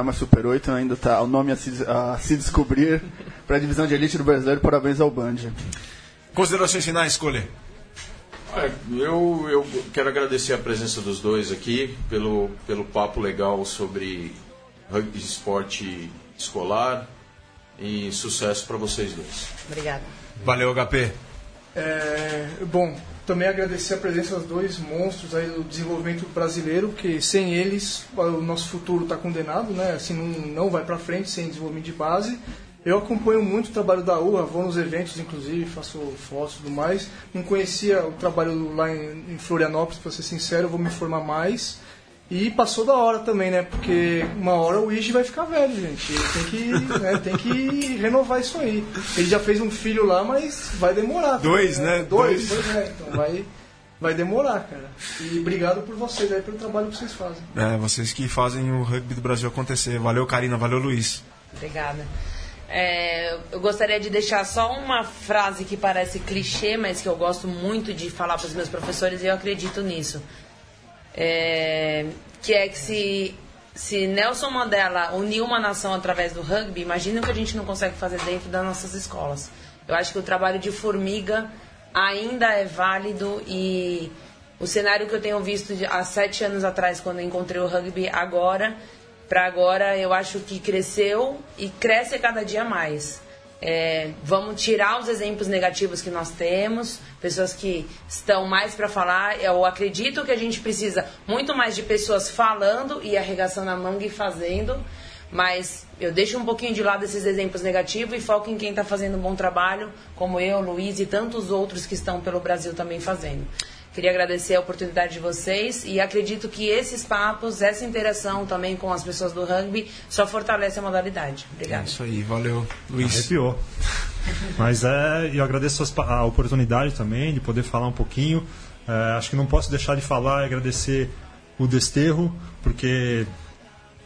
Speaker 4: é mais Super 8, ainda tá o nome a se, a se descobrir pra divisão de elite do brasileiro. Parabéns ao Band.
Speaker 1: Considerações finais, escolher.
Speaker 5: Ah, Eu, eu quero agradecer a presença dos dois aqui pelo, pelo papo legal sobre rugby esporte escolar e sucesso para vocês dois.
Speaker 7: Obrigada.
Speaker 1: Valeu, HP.
Speaker 6: É, bom, também agradecer a presença dos dois monstros aí do desenvolvimento brasileiro, porque sem eles o nosso futuro está condenado, né? Assim, não, não vai para frente sem desenvolvimento de base. Eu acompanho muito o trabalho da URA, vou nos eventos, inclusive, faço fotos e tudo mais. Não conhecia o trabalho lá em, em Florianópolis, para ser sincero, vou me informar mais. E passou da hora também, né? Porque uma hora o Igi vai ficar velho, gente. Ele tem que, né, tem que renovar isso aí. Ele já fez um filho lá, mas vai demorar.
Speaker 1: Dois, né?
Speaker 6: Dois,
Speaker 1: Dois.
Speaker 6: pois é, então vai, vai demorar, cara. E obrigado por vocês aí, pelo trabalho que vocês fazem.
Speaker 1: É, vocês que fazem o rugby do Brasil acontecer. Valeu, Karina. Valeu, Luiz.
Speaker 7: Obrigada. É, eu gostaria de deixar só uma frase que parece clichê, mas que eu gosto muito de falar para os meus professores e eu acredito nisso. É, que é que se, se Nelson Mandela uniu uma nação através do rugby, imagina o que a gente não consegue fazer dentro das nossas escolas. Eu acho que o trabalho de formiga ainda é válido e o cenário que eu tenho visto de- há sete anos atrás, quando encontrei o rugby, agora, para agora, eu acho que cresceu e cresce cada dia mais. É, vamos tirar os exemplos negativos que nós temos, pessoas que estão mais para falar. Eu acredito que a gente precisa muito mais de pessoas falando e arregaçando a manga e fazendo, mas eu deixo um pouquinho de lado esses exemplos negativos e foco em quem está fazendo um bom trabalho, como eu, Luiz e tantos outros que estão pelo Brasil também fazendo. Queria agradecer a oportunidade de vocês e acredito que esses papos, essa interação também com as pessoas do rugby, só fortalece a modalidade.
Speaker 1: É
Speaker 7: Obrigada.
Speaker 1: isso aí. Valeu, Luiz.
Speaker 8: Arrepiou. Mas é, eu agradeço a oportunidade também de poder falar um pouquinho. É, acho que não posso deixar de falar e agradecer o Desterro, porque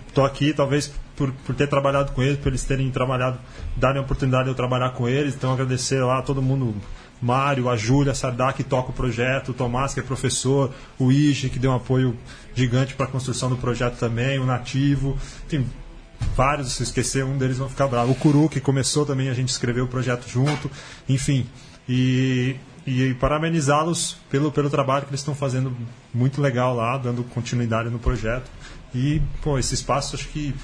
Speaker 8: estou aqui talvez por, por ter trabalhado com eles, por eles terem trabalhado, darem a oportunidade de eu trabalhar com eles. Então agradecer lá a todo mundo, Mário, a Júlia, a Sardá que toca o projeto, o Tomás que é professor, o Ige que deu um apoio gigante para a construção do projeto também, o Nativo, enfim, vários, se esquecer um deles vão ficar bravos. O Curu, que começou também, a gente escreveu o projeto junto, enfim. E, e parabenizá-los pelo, pelo trabalho que eles estão fazendo muito legal lá, dando continuidade no projeto. E, pô, esse espaço acho que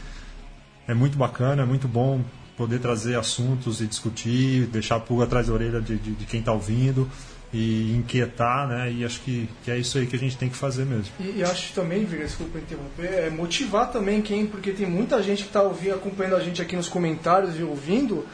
Speaker 8: é muito bacana, é muito bom poder trazer assuntos e discutir, deixar a pulga atrás da orelha de, de, de quem está ouvindo e inquietar, né? E acho que, que é isso aí que a gente tem que fazer mesmo.
Speaker 6: E, e acho também, Viga, desculpa interromper, é motivar também quem, porque tem muita gente que está ouvindo, acompanhando a gente aqui nos comentários e ouvindo,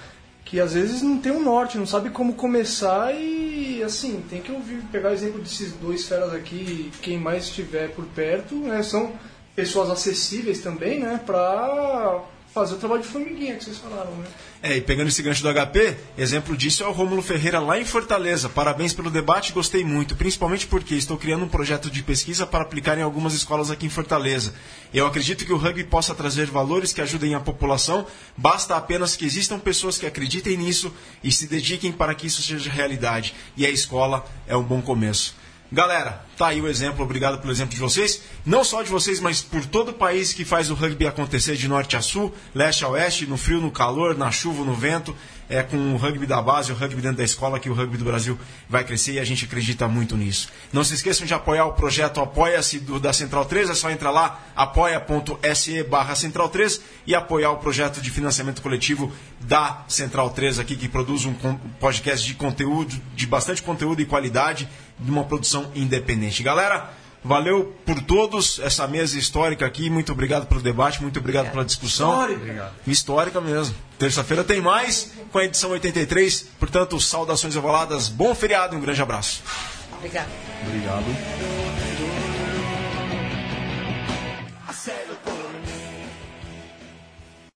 Speaker 6: que às vezes não tem um norte, não sabe como começar e assim, tem que ouvir, pegar o exemplo desses dois feras aqui, quem mais estiver por perto, né, são pessoas acessíveis também, né, para fazer o trabalho de formiguinha que vocês falaram, né?
Speaker 1: É, e pegando esse gancho do HP, exemplo disso é o Rômulo Ferreira lá em Fortaleza. Parabéns pelo debate, gostei muito, principalmente porque estou criando um projeto de pesquisa para aplicar em algumas escolas aqui em Fortaleza. Eu acredito que o rugby possa trazer valores que ajudem a população, basta apenas que existam pessoas que acreditem nisso e se dediquem para que isso seja realidade. E a escola é um bom começo. Galera, tá aí o exemplo, obrigado pelo exemplo de vocês. Não só de vocês, mas por todo o país que faz o rugby acontecer de norte a sul, leste a oeste, no frio, no calor, na chuva, no vento. É com o rugby da base, o rugby dentro da escola que o rugby do Brasil vai crescer e a gente acredita muito nisso. Não se esqueçam de apoiar o projeto Apoia-se da Central 3, é só entrar lá, apoia.se barra Central 3 e apoiar o projeto de financiamento coletivo da Central 3 aqui, que produz um podcast de conteúdo, de bastante conteúdo e qualidade de uma produção independente. Galera, valeu por todos essa mesa histórica aqui. Muito obrigado pelo debate, muito obrigado pela discussão.
Speaker 6: Histórica.
Speaker 1: Histórica mesmo. Terça-feira tem mais com a edição 83. Portanto, saudações ovaladas, bom feriado e um grande abraço.
Speaker 7: Obrigada.
Speaker 2: Obrigado.